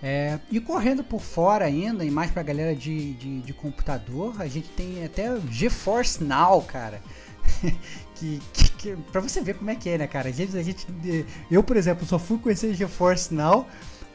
É, e correndo por fora ainda, e mais pra galera de, de, de computador, a gente tem até GeForce Now, cara. [LAUGHS] que, que, que, pra você ver como é que é, né, cara? A gente, a gente, eu, por exemplo, só fui conhecer GeForce Now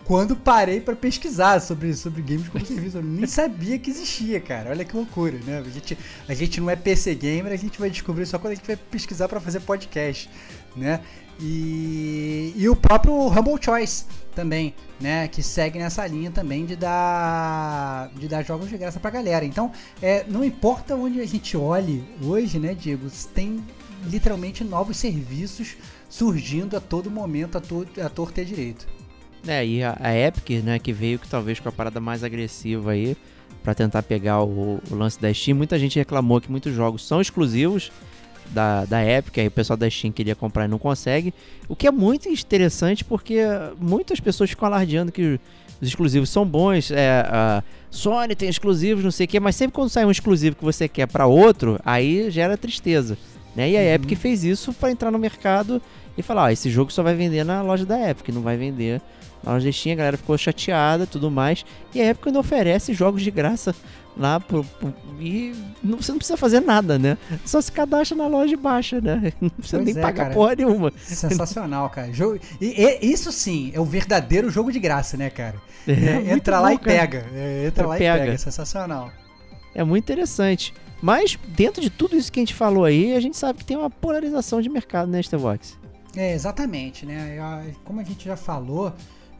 quando parei para pesquisar sobre, sobre games como serviço. Eu nem sabia que existia, cara. Olha que loucura, né? A gente, a gente não é PC gamer, a gente vai descobrir só quando a gente vai pesquisar para fazer podcast, né? E, e o próprio Humble Choice também, né? Que segue nessa linha também de dar, de dar jogos de graça pra galera. Então, é, não importa onde a gente olhe hoje, né, Diego? Tem literalmente novos serviços surgindo a todo momento, a, to, a torta e direito. É, e a, a, Epic, né, que veio que talvez com a parada mais agressiva aí, para tentar pegar o, o, lance da Steam, muita gente reclamou que muitos jogos são exclusivos da, da Epic, aí o pessoal da Steam queria comprar e não consegue. O que é muito interessante porque muitas pessoas ficam alardeando que os exclusivos são bons, é, a Sony tem exclusivos, não sei o que, mas sempre quando sai um exclusivo que você quer para outro, aí gera tristeza. Né? E a uhum. Epic fez isso para entrar no mercado e falar: ó, esse jogo só vai vender na loja da Epic, não vai vender na loja da Steam. A galera ficou chateada tudo mais. E a Epic ainda oferece jogos de graça lá pro, pro, e não, você não precisa fazer nada, né? Só se cadastra na loja e baixa, né? [LAUGHS] Não precisa pois nem é, pagar cara. porra nenhuma. Sensacional, cara. Jogo, e, e, isso sim é o verdadeiro jogo de graça, né, cara? É, é, entra lá bom, e pega. É, entra lá pega. e pega. É sensacional. É muito interessante. Mas, dentro de tudo isso que a gente falou aí, a gente sabe que tem uma polarização de mercado, né, Starbox? É, exatamente, né? Como a gente já falou,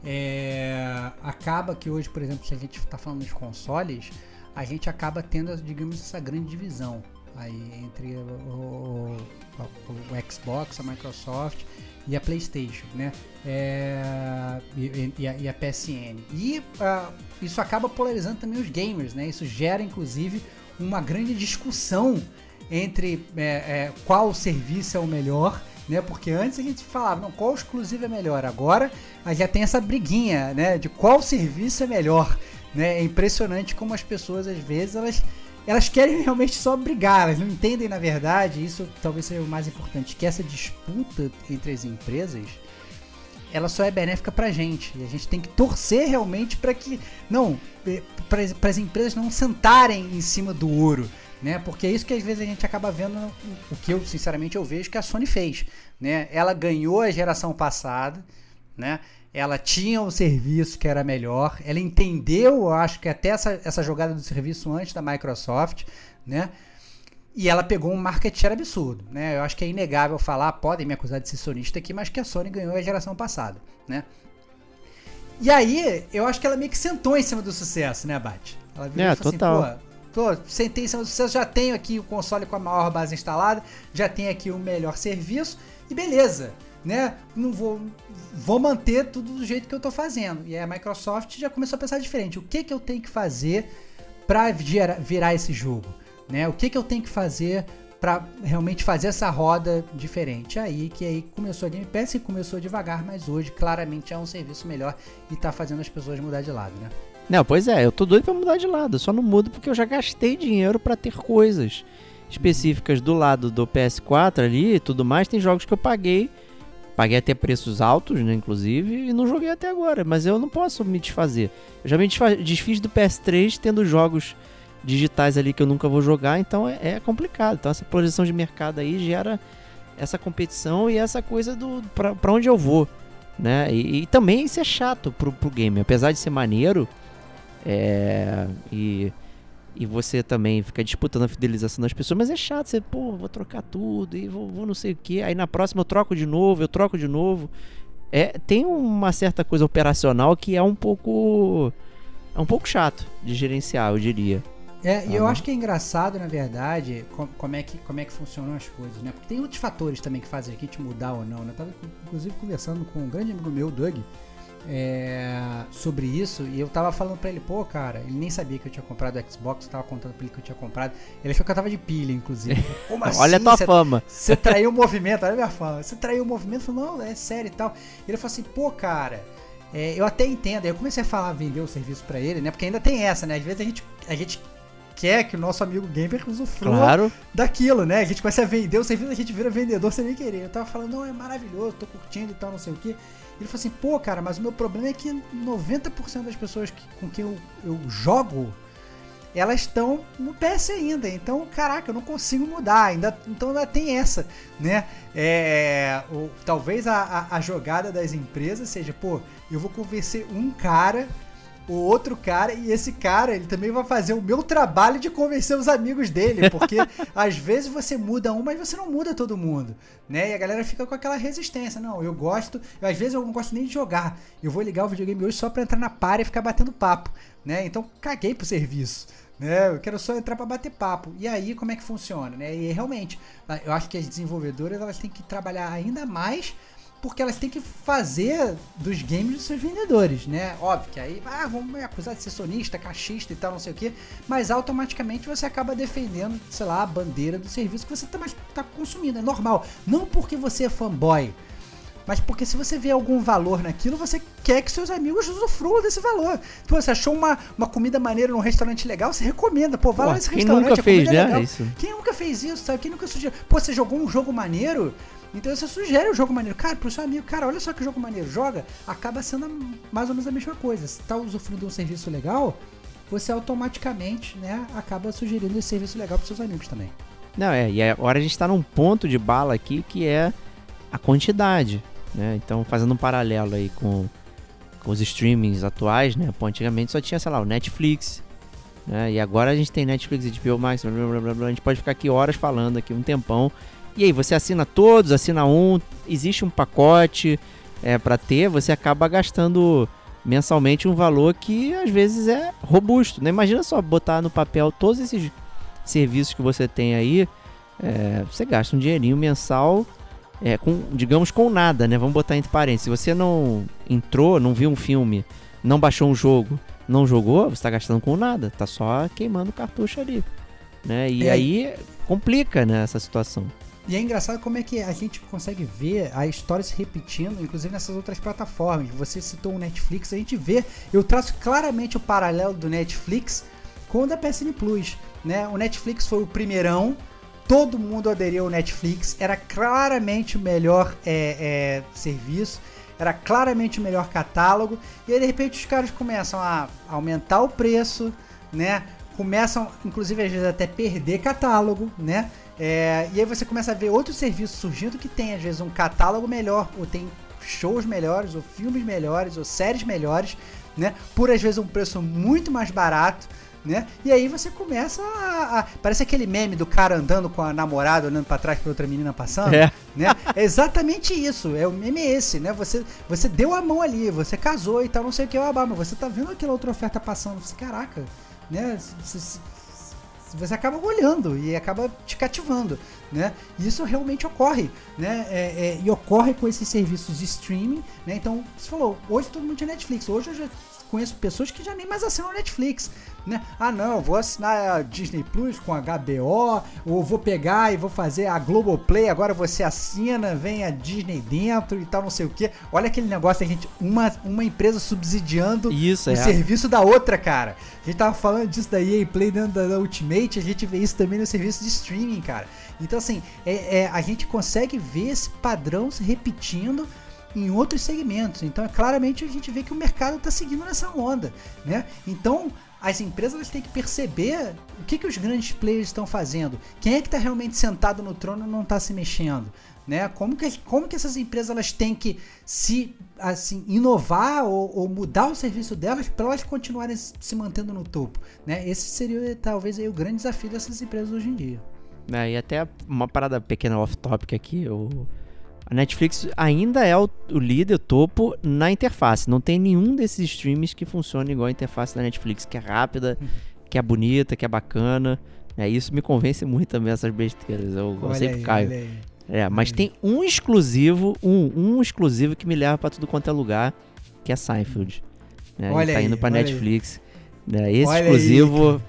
é, acaba que hoje, por exemplo, se a gente está falando dos consoles, a gente acaba tendo, digamos, essa grande divisão aí entre o, o, o Xbox, a Microsoft e a PlayStation, né? É, e, e, a, e, a, PSN. E uh, isso acaba polarizando também os gamers, né? Isso gera, inclusive, uma grande discussão entre é, é, qual serviço é o melhor, né? Porque antes a gente falava, não, qual exclusivo é melhor. Agora já tem essa briguinha, né? De qual serviço é melhor. Né? É impressionante como as pessoas, às vezes, elas, elas querem realmente só brigar, elas não entendem, na verdade, isso talvez seja o mais importante, que essa disputa entre as empresas ela só é benéfica pra gente. E a gente tem que torcer realmente para que. Não, é, para as empresas não sentarem em cima do ouro. Né? Porque é isso que às vezes a gente acaba vendo, o que eu sinceramente eu vejo que a Sony fez. Né? Ela ganhou a geração passada, né? ela tinha o serviço que era melhor, ela entendeu, eu acho que até essa, essa jogada do serviço antes da Microsoft, né? E ela pegou um market share absurdo, né? Eu acho que é inegável falar, podem me acusar de ser sonista aqui, mas que a Sony ganhou a geração passada, né? E aí, eu acho que ela meio que sentou em cima do sucesso, né, Bate? Ela virou é, e falou assim, total. assim, pô, tô, sentei em cima do sucesso, já tenho aqui o console com a maior base instalada, já tenho aqui o melhor serviço, e beleza né? Não vou, vou manter tudo do jeito que eu tô fazendo. E a Microsoft já começou a pensar diferente. O que que eu tenho que fazer para virar esse jogo, né? O que que eu tenho que fazer para realmente fazer essa roda diferente. Aí que aí começou a Game Pass e começou devagar, mas hoje claramente é um serviço melhor e tá fazendo as pessoas mudar de lado, né? Não, pois é, eu tô doido para mudar de lado, só não mudo porque eu já gastei dinheiro para ter coisas específicas do lado do PS4 ali e tudo mais. Tem jogos que eu paguei Paguei até preços altos, né, inclusive, e não joguei até agora, mas eu não posso me desfazer. Eu já me desfiz do PS3 tendo jogos digitais ali que eu nunca vou jogar, então é, é complicado. Então essa projeção de mercado aí gera essa competição e essa coisa do para onde eu vou, né? E, e, também isso é chato pro, pro game, apesar de ser maneiro, é, e e você também fica disputando a fidelização das pessoas, mas é chato, você, pô, vou trocar tudo e vou, vou não sei o que, aí na próxima eu troco de novo, eu troco de novo. É, tem uma certa coisa operacional que é um pouco é um pouco chato de gerenciar, eu diria. É, e eu acho que é engraçado, na verdade, com, como, é que, como é que funcionam as coisas, né? Porque tem outros fatores também que fazem a gente mudar ou não, né? Eu tava, inclusive, conversando com um grande amigo meu, Doug, é, sobre isso e eu tava falando pra ele, pô, cara, ele nem sabia que eu tinha comprado o Xbox, eu tava contando pra ele que eu tinha comprado. Ele achou que eu tava de pilha, inclusive. [LAUGHS] Como assim? olha a tua cê, fama. [LAUGHS] Você traiu o movimento, olha a minha fama. Você traiu o movimento, falou, não, é sério e tal. E ele falou assim, pô, cara, é, eu até entendo. Aí eu comecei a falar, vender o serviço pra ele, né? Porque ainda tem essa, né? Às vezes a gente, a gente quer que o nosso amigo gamer usufrua claro. daquilo, né? A gente começa a vender o serviço, a gente vira vendedor sem nem querer. Eu tava falando, não, é maravilhoso, tô curtindo e tal, não sei o que. Ele falou assim, pô, cara, mas o meu problema é que 90% das pessoas que, com quem eu, eu jogo, elas estão no PS ainda. Então, caraca, eu não consigo mudar. Ainda, então ainda tem essa, né? É, o, talvez a, a, a jogada das empresas seja, pô, eu vou convencer um cara o outro cara e esse cara, ele também vai fazer o meu trabalho de convencer os amigos dele, porque [LAUGHS] às vezes você muda um, mas você não muda todo mundo, né? E a galera fica com aquela resistência. Não, eu gosto, eu, às vezes eu não gosto nem de jogar. Eu vou ligar o videogame hoje só para entrar na par e ficar batendo papo, né? Então caguei pro serviço. Né? Eu quero só entrar para bater papo. E aí, como é que funciona? Né? E realmente, eu acho que as desenvolvedoras elas têm que trabalhar ainda mais porque elas têm que fazer dos games os seus vendedores, né? Óbvio que aí, ah, vamos me acusar de ser sonista, cachista e tal, não sei o quê, mas automaticamente você acaba defendendo, sei lá, a bandeira do serviço que você tá, tá consumindo, é normal. Não porque você é fanboy, mas porque se você vê algum valor naquilo, você quer que seus amigos usufruam desse valor. Então, você achou uma, uma comida maneira num restaurante legal, você recomenda. Pô, vai lá nesse quem restaurante, nunca a comida fez, é né? legal. Isso. Quem nunca fez isso, sabe? Quem nunca sugeriu? Pô, você jogou um jogo maneiro? Então você sugere o jogo maneiro. Cara, pro seu amigo, cara, olha só que jogo maneiro. Joga, acaba sendo mais ou menos a mesma coisa. Se tá usufruindo de um serviço legal, você automaticamente, né, acaba sugerindo esse serviço legal pros seus amigos também. Não, é, e agora a gente tá num ponto de bala aqui que é a quantidade, né? Então, fazendo um paralelo aí com, com os streamings atuais, né? Pô, antigamente só tinha, sei lá, o Netflix, né? E agora a gente tem Netflix HBO Max, blá, blá, blá, blá. a gente pode ficar aqui horas falando aqui um tempão. E aí, você assina todos, assina um, existe um pacote é, para ter, você acaba gastando mensalmente um valor que às vezes é robusto, né? Imagina só botar no papel todos esses serviços que você tem aí, é, você gasta um dinheirinho mensal, é, com, digamos, com nada, né? Vamos botar entre parênteses. Se você não entrou, não viu um filme, não baixou um jogo, não jogou, você está gastando com nada, tá só queimando o cartucho ali, né? E É. aí complica, né, essa situação. E é engraçado como é que a gente consegue ver a história se repetindo, inclusive nessas outras plataformas. Você citou o Netflix, a gente vê, eu traço claramente o paralelo do Netflix com o da PSN Plus. Né? O Netflix foi o primeirão, todo mundo aderiu ao Netflix, era claramente o melhor é, é, serviço, era claramente o melhor catálogo, e aí de repente os caras começam a aumentar o preço, né? Começam, inclusive, às vezes até perder catálogo, né? É, e aí você começa a ver outros serviços surgindo que tem, às vezes, um catálogo melhor, ou tem shows melhores, ou filmes melhores, ou séries melhores, né? Por às vezes um preço muito mais barato. Né? E aí você começa a, a- Parece aquele meme do cara andando com a namorada, olhando pra trás pra outra menina passando. É. Né? É exatamente isso. É o meme esse, né? Você, você deu a mão ali, você casou e tal, não sei o que, babá, mas você tá vendo aquela outra oferta passando. Você, caraca, né? Você, você- acaba olhando e acaba te cativando, né? E isso realmente ocorre, né? É, é, e ocorre com esses serviços de streaming, né? Então, você falou, hoje todo mundo tinha Netflix, hoje eu já conheço pessoas que já nem mais assinam Netflix, né? Ah, não, eu vou assinar a Disney Plus com HBO, ou vou pegar e vou fazer a Globoplay, agora você assina, vem a Disney dentro e tal, não sei o que. Olha aquele negócio, a gente, uma, uma empresa subsidiando Isso, o é. serviço da outra, cara. A gente tava falando disso da EA Play dentro da, da Ultimate, a gente vê isso também no serviço de streaming, cara. Então, assim, é, é- a gente consegue ver esse padrão se repetindo em outros segmentos. Então, é claramente a gente vê que o mercado está seguindo nessa onda, né? Então, as empresas têm que perceber o que, que os grandes players estão fazendo. Quem é que está realmente sentado no trono e não está se mexendo? Né? Como, que, como que essas empresas elas têm que se assim, inovar ou, ou mudar o serviço delas para elas continuarem se mantendo no topo? Né? Esse seria talvez aí, o grande desafio dessas empresas hoje em dia. É, e até uma parada pequena off-topic aqui, o... a Netflix ainda é o, o líder, o topo, na interface. Não tem nenhum desses streams que funcione igual a interface da Netflix, que é rápida, que é bonita, que é bacana. É, isso me convence muito também, essas besteiras. Eu, eu sempre caio. aí. É, mas tem um exclusivo, um, um exclusivo que me leva pra tudo quanto é lugar, que é Seinfeld. Né? Olha tá aí, indo pra aí. Netflix. Né? Esse Olha aí, exclusivo,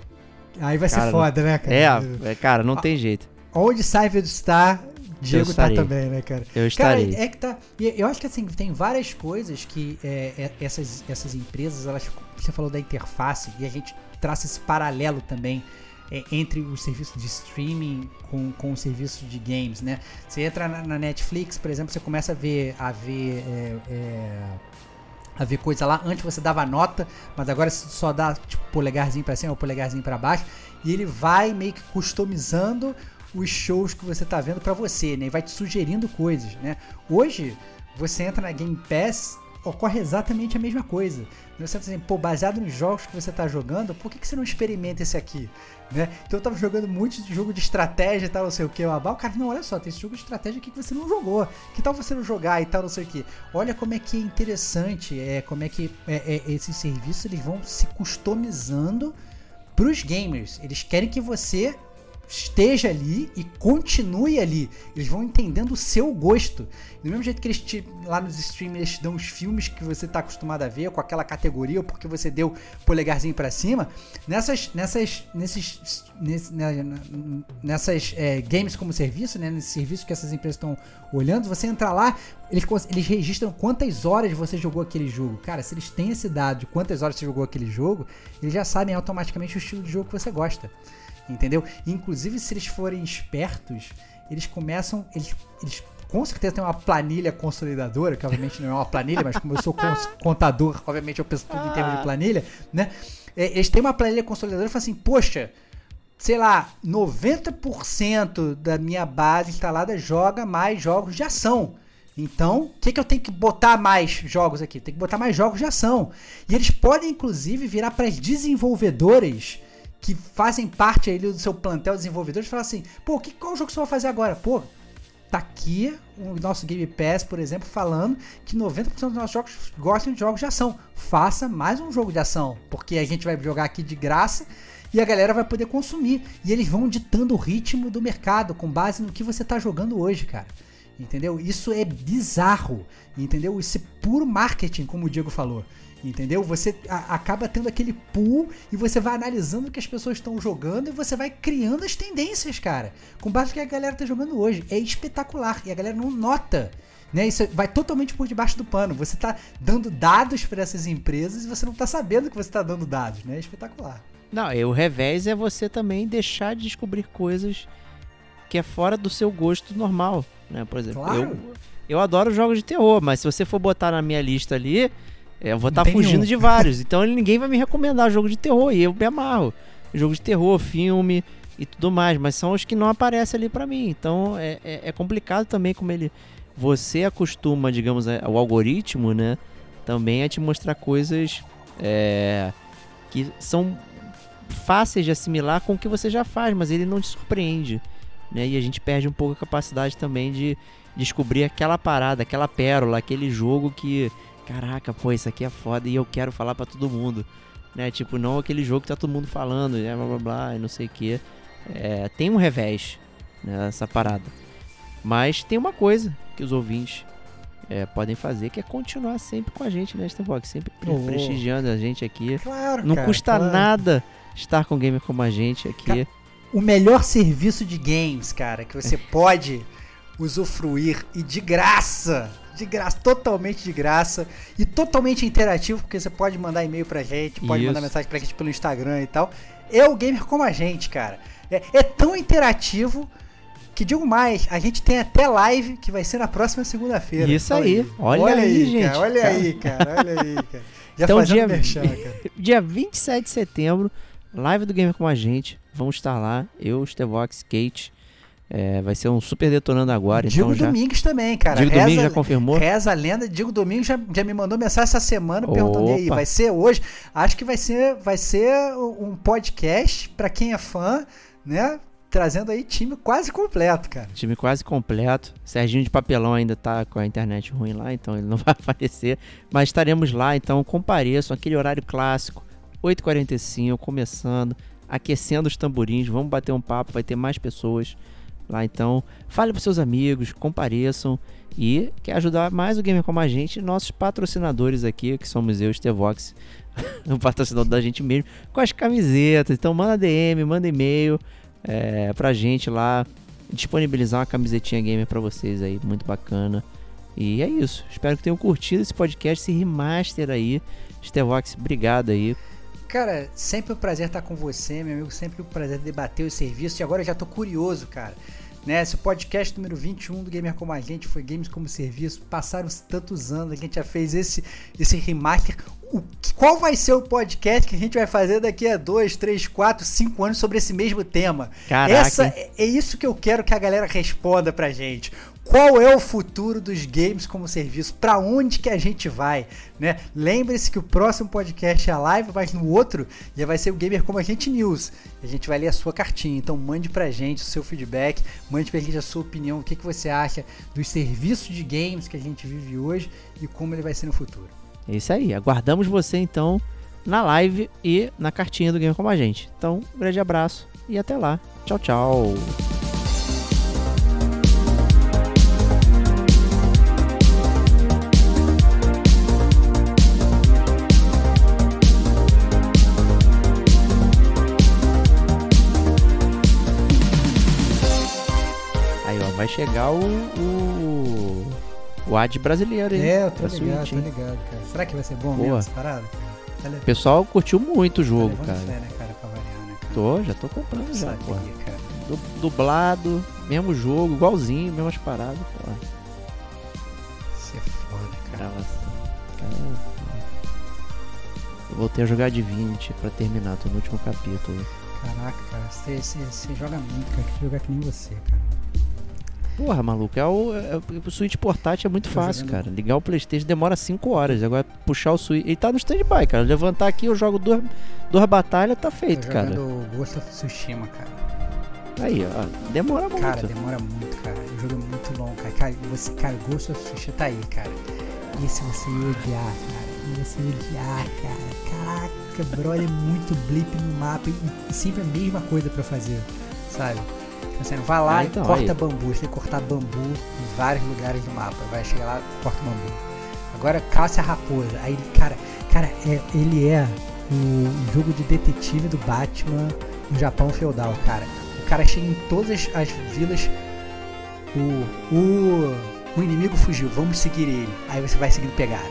Aí vai ser Cara, foda, né, cara? é, é, cara, não tem jeito. Onde Seinfeld está, Diego tá também, né, cara? Eu Cara, estarei. é que tá. Eu acho que assim, tem várias coisas que é, é, essas, essas empresas, elas. Você falou da interface, e a gente traça esse paralelo também é, entre o serviço de streaming com, com o serviço de games, né? Você entra na, na Netflix, por exemplo, você começa a ver. A ver é, é, a ver coisa lá. Antes você dava nota, mas agora você só dá tipo polegarzinho pra cima ou polegarzinho pra baixo. E ele vai meio que customizando os shows que você tá vendo pra você, né? E vai te sugerindo coisas, né? Hoje, você entra na Game Pass, ocorre exatamente a mesma coisa. Você entra assim, pô, baseado nos jogos que você tá jogando, por que, que você não experimenta esse aqui? Né? Então eu tava jogando muito de jogo de estratégia e tal, não sei o que. O cara, não, olha só, tem esse jogo de estratégia aqui que você não jogou. Que tal você não jogar e tal, não sei o que. Olha como é que é interessante, é, como é que é, é, esses serviços eles vão se customizando pros gamers. Eles querem que você esteja ali e continue ali. Eles vão entendendo o seu gosto. Do mesmo jeito que eles te, lá nos te dão os filmes que você está acostumado a ver com aquela categoria ou porque você deu polegarzinho para cima, nessas nessas nesses ness, né, nessas é, games como serviço, né, nesse serviço que essas empresas estão olhando, você entra lá, eles eles registram quantas horas você jogou aquele jogo. Cara, se eles têm esse dado de quantas horas você jogou aquele jogo, eles já sabem automaticamente o estilo de jogo que você gosta entendeu? Inclusive, se eles forem espertos, eles começam. Eles, eles com certeza tem uma planilha consolidadora, que obviamente não é uma planilha, mas como eu sou [LAUGHS] contador, obviamente eu penso tudo em termos de ah. planilha, né? É, eles têm uma planilha consolidadora e falam assim, poxa, sei lá, 90% da minha base instalada joga mais jogos de ação. Então, o que, que eu tenho que botar mais jogos aqui? Tem que botar mais jogos de ação. E eles podem, inclusive, virar para as desenvolvedoras que fazem parte aí do seu plantel de desenvolvedores falam assim, pô, que, qual jogo você vai fazer agora? Pô, tá aqui o nosso Game Pass, por exemplo, falando que 90% dos nossos jogos gostam de jogos de ação. Faça mais um jogo de ação, porque a gente vai jogar aqui de graça e a galera vai poder consumir. E eles vão ditando o ritmo do mercado com base no que você tá jogando hoje, cara. Entendeu? Isso é bizarro, entendeu? Isso é puro marketing, como o Diego falou. Entendeu? Você a, acaba tendo aquele pool e você vai analisando o que as pessoas estão jogando e você vai criando as tendências, cara. Com base no que a galera tá jogando hoje. É espetacular. E a galera não nota. Né? Isso vai totalmente por debaixo do pano. Você está dando dados para essas empresas e você não está sabendo que você está dando dados. Né? É espetacular. Não, o revés é você também deixar de descobrir coisas que é fora do seu gosto normal. Né? Por exemplo, claro. eu, eu adoro jogos de terror, mas se você for botar na minha lista ali, eu vou estar tá fugindo de vários. Então ninguém vai me recomendar jogo de terror e eu me amarro. Jogo de terror, filme e tudo mais, mas são os que não aparecem ali para mim. Então é, é, é, complicado também como ele. Você acostuma, digamos, o algoritmo, né? Também a te mostrar coisas é, que são fáceis de assimilar com o que você já faz, mas ele não te surpreende. Né? E a gente perde um pouco a capacidade também de descobrir aquela parada, aquela pérola, aquele jogo que caraca, pô, isso aqui é foda e eu quero falar para todo mundo. Né? Tipo, não aquele jogo que tá todo mundo falando, né? blá blá blá, e não sei o que. É, tem um revés nessa né, parada. Mas tem uma coisa que os ouvintes é, podem fazer, que é continuar sempre com a gente, né, Starbox? Sempre oh. prestigiando a gente aqui. Claro, Não cara, custa claro. nada estar com um gamer como a gente aqui. o melhor serviço de games, cara, que você [LAUGHS] pode usufruir e de graça de graça, totalmente de graça e totalmente interativo, porque você pode mandar e-mail pra gente, pode Isso. mandar mensagem pra gente pelo Instagram e tal. É o gamer como a gente, cara. É, é tão interativo que digo mais, a gente tem até live que vai ser na próxima segunda-feira. Isso aí. Olha, olha, aí, gente. Cara, olha cara. aí, cara. Olha aí, cara. [LAUGHS] Já então, dia, merchan, cara. [LAUGHS] dia 27 de setembro, live do Gamer com a gente. Vamos estar lá, eu, Stevox, Kate, é, vai ser um super detonando agora. Diego então Domingues também, cara. Diego reza, Domingues já confirmou? Reza a lenda. Diego Domingues já, já me mandou mensagem essa semana perguntando aí, vai ser hoje? Acho que vai ser, vai ser um podcast para quem é fã, né? Trazendo aí time quase completo, cara. Time quase completo. Serginho de Papelão ainda tá com a internet ruim lá, então ele não [LAUGHS] vai aparecer. Mas estaremos lá, então compareçam. Aquele horário clássico, 8h45, começando, aquecendo os tamborins. Vamos bater um papo, vai ter mais pessoas lá. Então, fale para seus amigos, compareçam e quer ajudar mais o gamer como a gente, nossos patrocinadores aqui, que somos eu, Stevox, [LAUGHS] o patrocinador da gente mesmo, com as camisetas. Então, manda DM, manda e-mail é, pra gente lá, disponibilizar uma camisetinha gamer para vocês aí, muito bacana. E é isso. Espero que tenham curtido esse podcast, esse remaster aí. Stevox, obrigado aí Cara, sempre um prazer estar com você, meu amigo. Sempre um prazer debater os serviços. E agora eu já tô curioso, cara. Né? Esse podcast número 21 do Gamer Como a Gente foi Games como Serviço. Passaram tantos anos, a gente já fez esse, esse remaster. O, qual vai ser o podcast que a gente vai fazer daqui a 2, 3, 4, 5 anos sobre esse mesmo tema? Caraca. Essa, é, é isso que eu quero que a galera responda pra gente qual é o futuro dos games como serviço, para onde que a gente vai, né? Lembre-se que o próximo podcast é a live, mas no outro já vai ser o Gamer como a gente News. A gente vai ler a sua cartinha, então mande pra gente o seu feedback, mande pra gente a sua opinião, o que, que você acha dos serviços de games que a gente vive hoje e como ele vai ser no futuro. É isso aí, aguardamos você então na live e na cartinha do Gamer como a gente. Então, um grande abraço e até lá. Tchau, tchau. Vai chegar o. O, o ad brasileiro, hein? É, eu tô pra ligado, Switch, tô ligado, cara. Será que vai ser bom Boa. mesmo essa parada? cara? Tá O pessoal curtiu muito o tá jogo, cara. fé, né, cara, pra variar, né, cara? Tô, já tô comprando já, pô. Dublado, mesmo jogo, igualzinho, mesmas paradas, pô. Isso é foda, cara. Cara, eu voltei a jogar de 20 pra terminar, tô no último capítulo. Caraca, cara, você, joga muito, cara. Que jogar que nem você, cara. Porra, maluco, é o, é, o Switch portátil é muito Tô fácil, cara. Ligar o Playstation demora 5 horas. Agora puxar o Switch. Ele tá no stand-by, cara. Levantar aqui, eu jogo duas, duas batalhas, tá feito, Tô cara. Ghost of Tsushima, cara. Aí, ó. Demora muito. Cara, demora muito, cara. O jogo é muito longo, cara. Cara, você, cara, Ghost of Tsushima tá aí, cara. E se você ia odiar, cara? E você ia odiar, cara? Caraca, brother, é muito blip no mapa. E, e sempre a mesma coisa pra fazer, sabe? Você vai lá Ah, e então, corta aí. bambu. Você tem que cortar bambu em vários lugares do mapa. Vai chegar lá, corta bambu. Agora caça a raposa. Aí, cara, cara, é, ele é o jogo de detetive do Batman no Japão feudal, cara. O cara chega em todas as, as vilas. O, o, o inimigo fugiu, vamos seguir ele. Aí você vai seguindo pegada.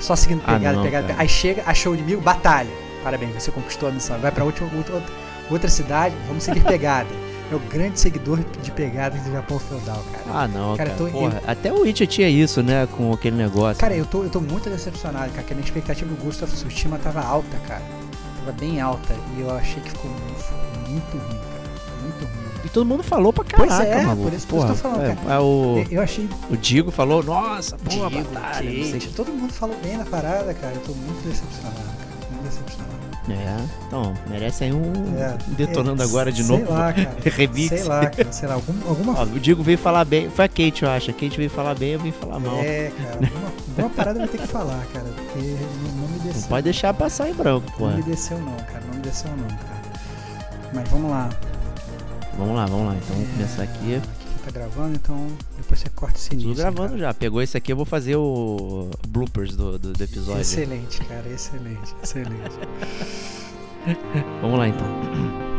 Só seguindo Ah, pegada, não, pegada. cara. Aí chega, achou o inimigo, batalha. Parabéns, você conquistou a missão. Vai pra outra, outra- outra cidade, vamos seguir [LAUGHS] pegada. É o grande seguidor de pegadas do Japão feudal, cara. Ah, não, Cara, cara. eu tô- Porra, até o Witcher tinha isso, né? Com aquele negócio. Cara, eu tô, eu tô muito decepcionado, cara, que a minha expectativa do Ghost of Tsushima tava alta, cara. Tava bem alta. E eu achei que ficou muito, muito ruim, cara. Muito ruim. E todo mundo falou pra Pois caraca, é, maluco. por isso- por isso Porra, que eu tô falando, é, cara. é o, Eu- Eu achei o Digo falou, nossa, boa Diego, batalha, Kate, todo mundo falou bem na parada, cara. Eu tô muito decepcionado, cara. Muito decepcionado. É, então, merece aí um É, detonando é, agora de sei novo. lá, cara. [LAUGHS] Remix. Sei lá, cara. Sei lá, algum, alguma Ó, o Digo veio falar bem. Foi a Kate, eu acho. A Kate veio falar bem, eu vim falar mal. É, cara. Alguma, alguma parada vai ter que falar, cara. Porque não, não me Não desceu. pode deixar passar em branco, pô. Não me desceu, não, cara. Não me desceu, não, cara. Mas vamos lá. Vamos lá, vamos lá. Então vamos É, começar aqui. Tá gravando, então depois você corta esse início. Tudo gravando cara. já. Pegou esse aqui, eu vou fazer o bloopers do, do, do episódio. Excelente, cara. Excelente, excelente. [LAUGHS] Vamos lá então.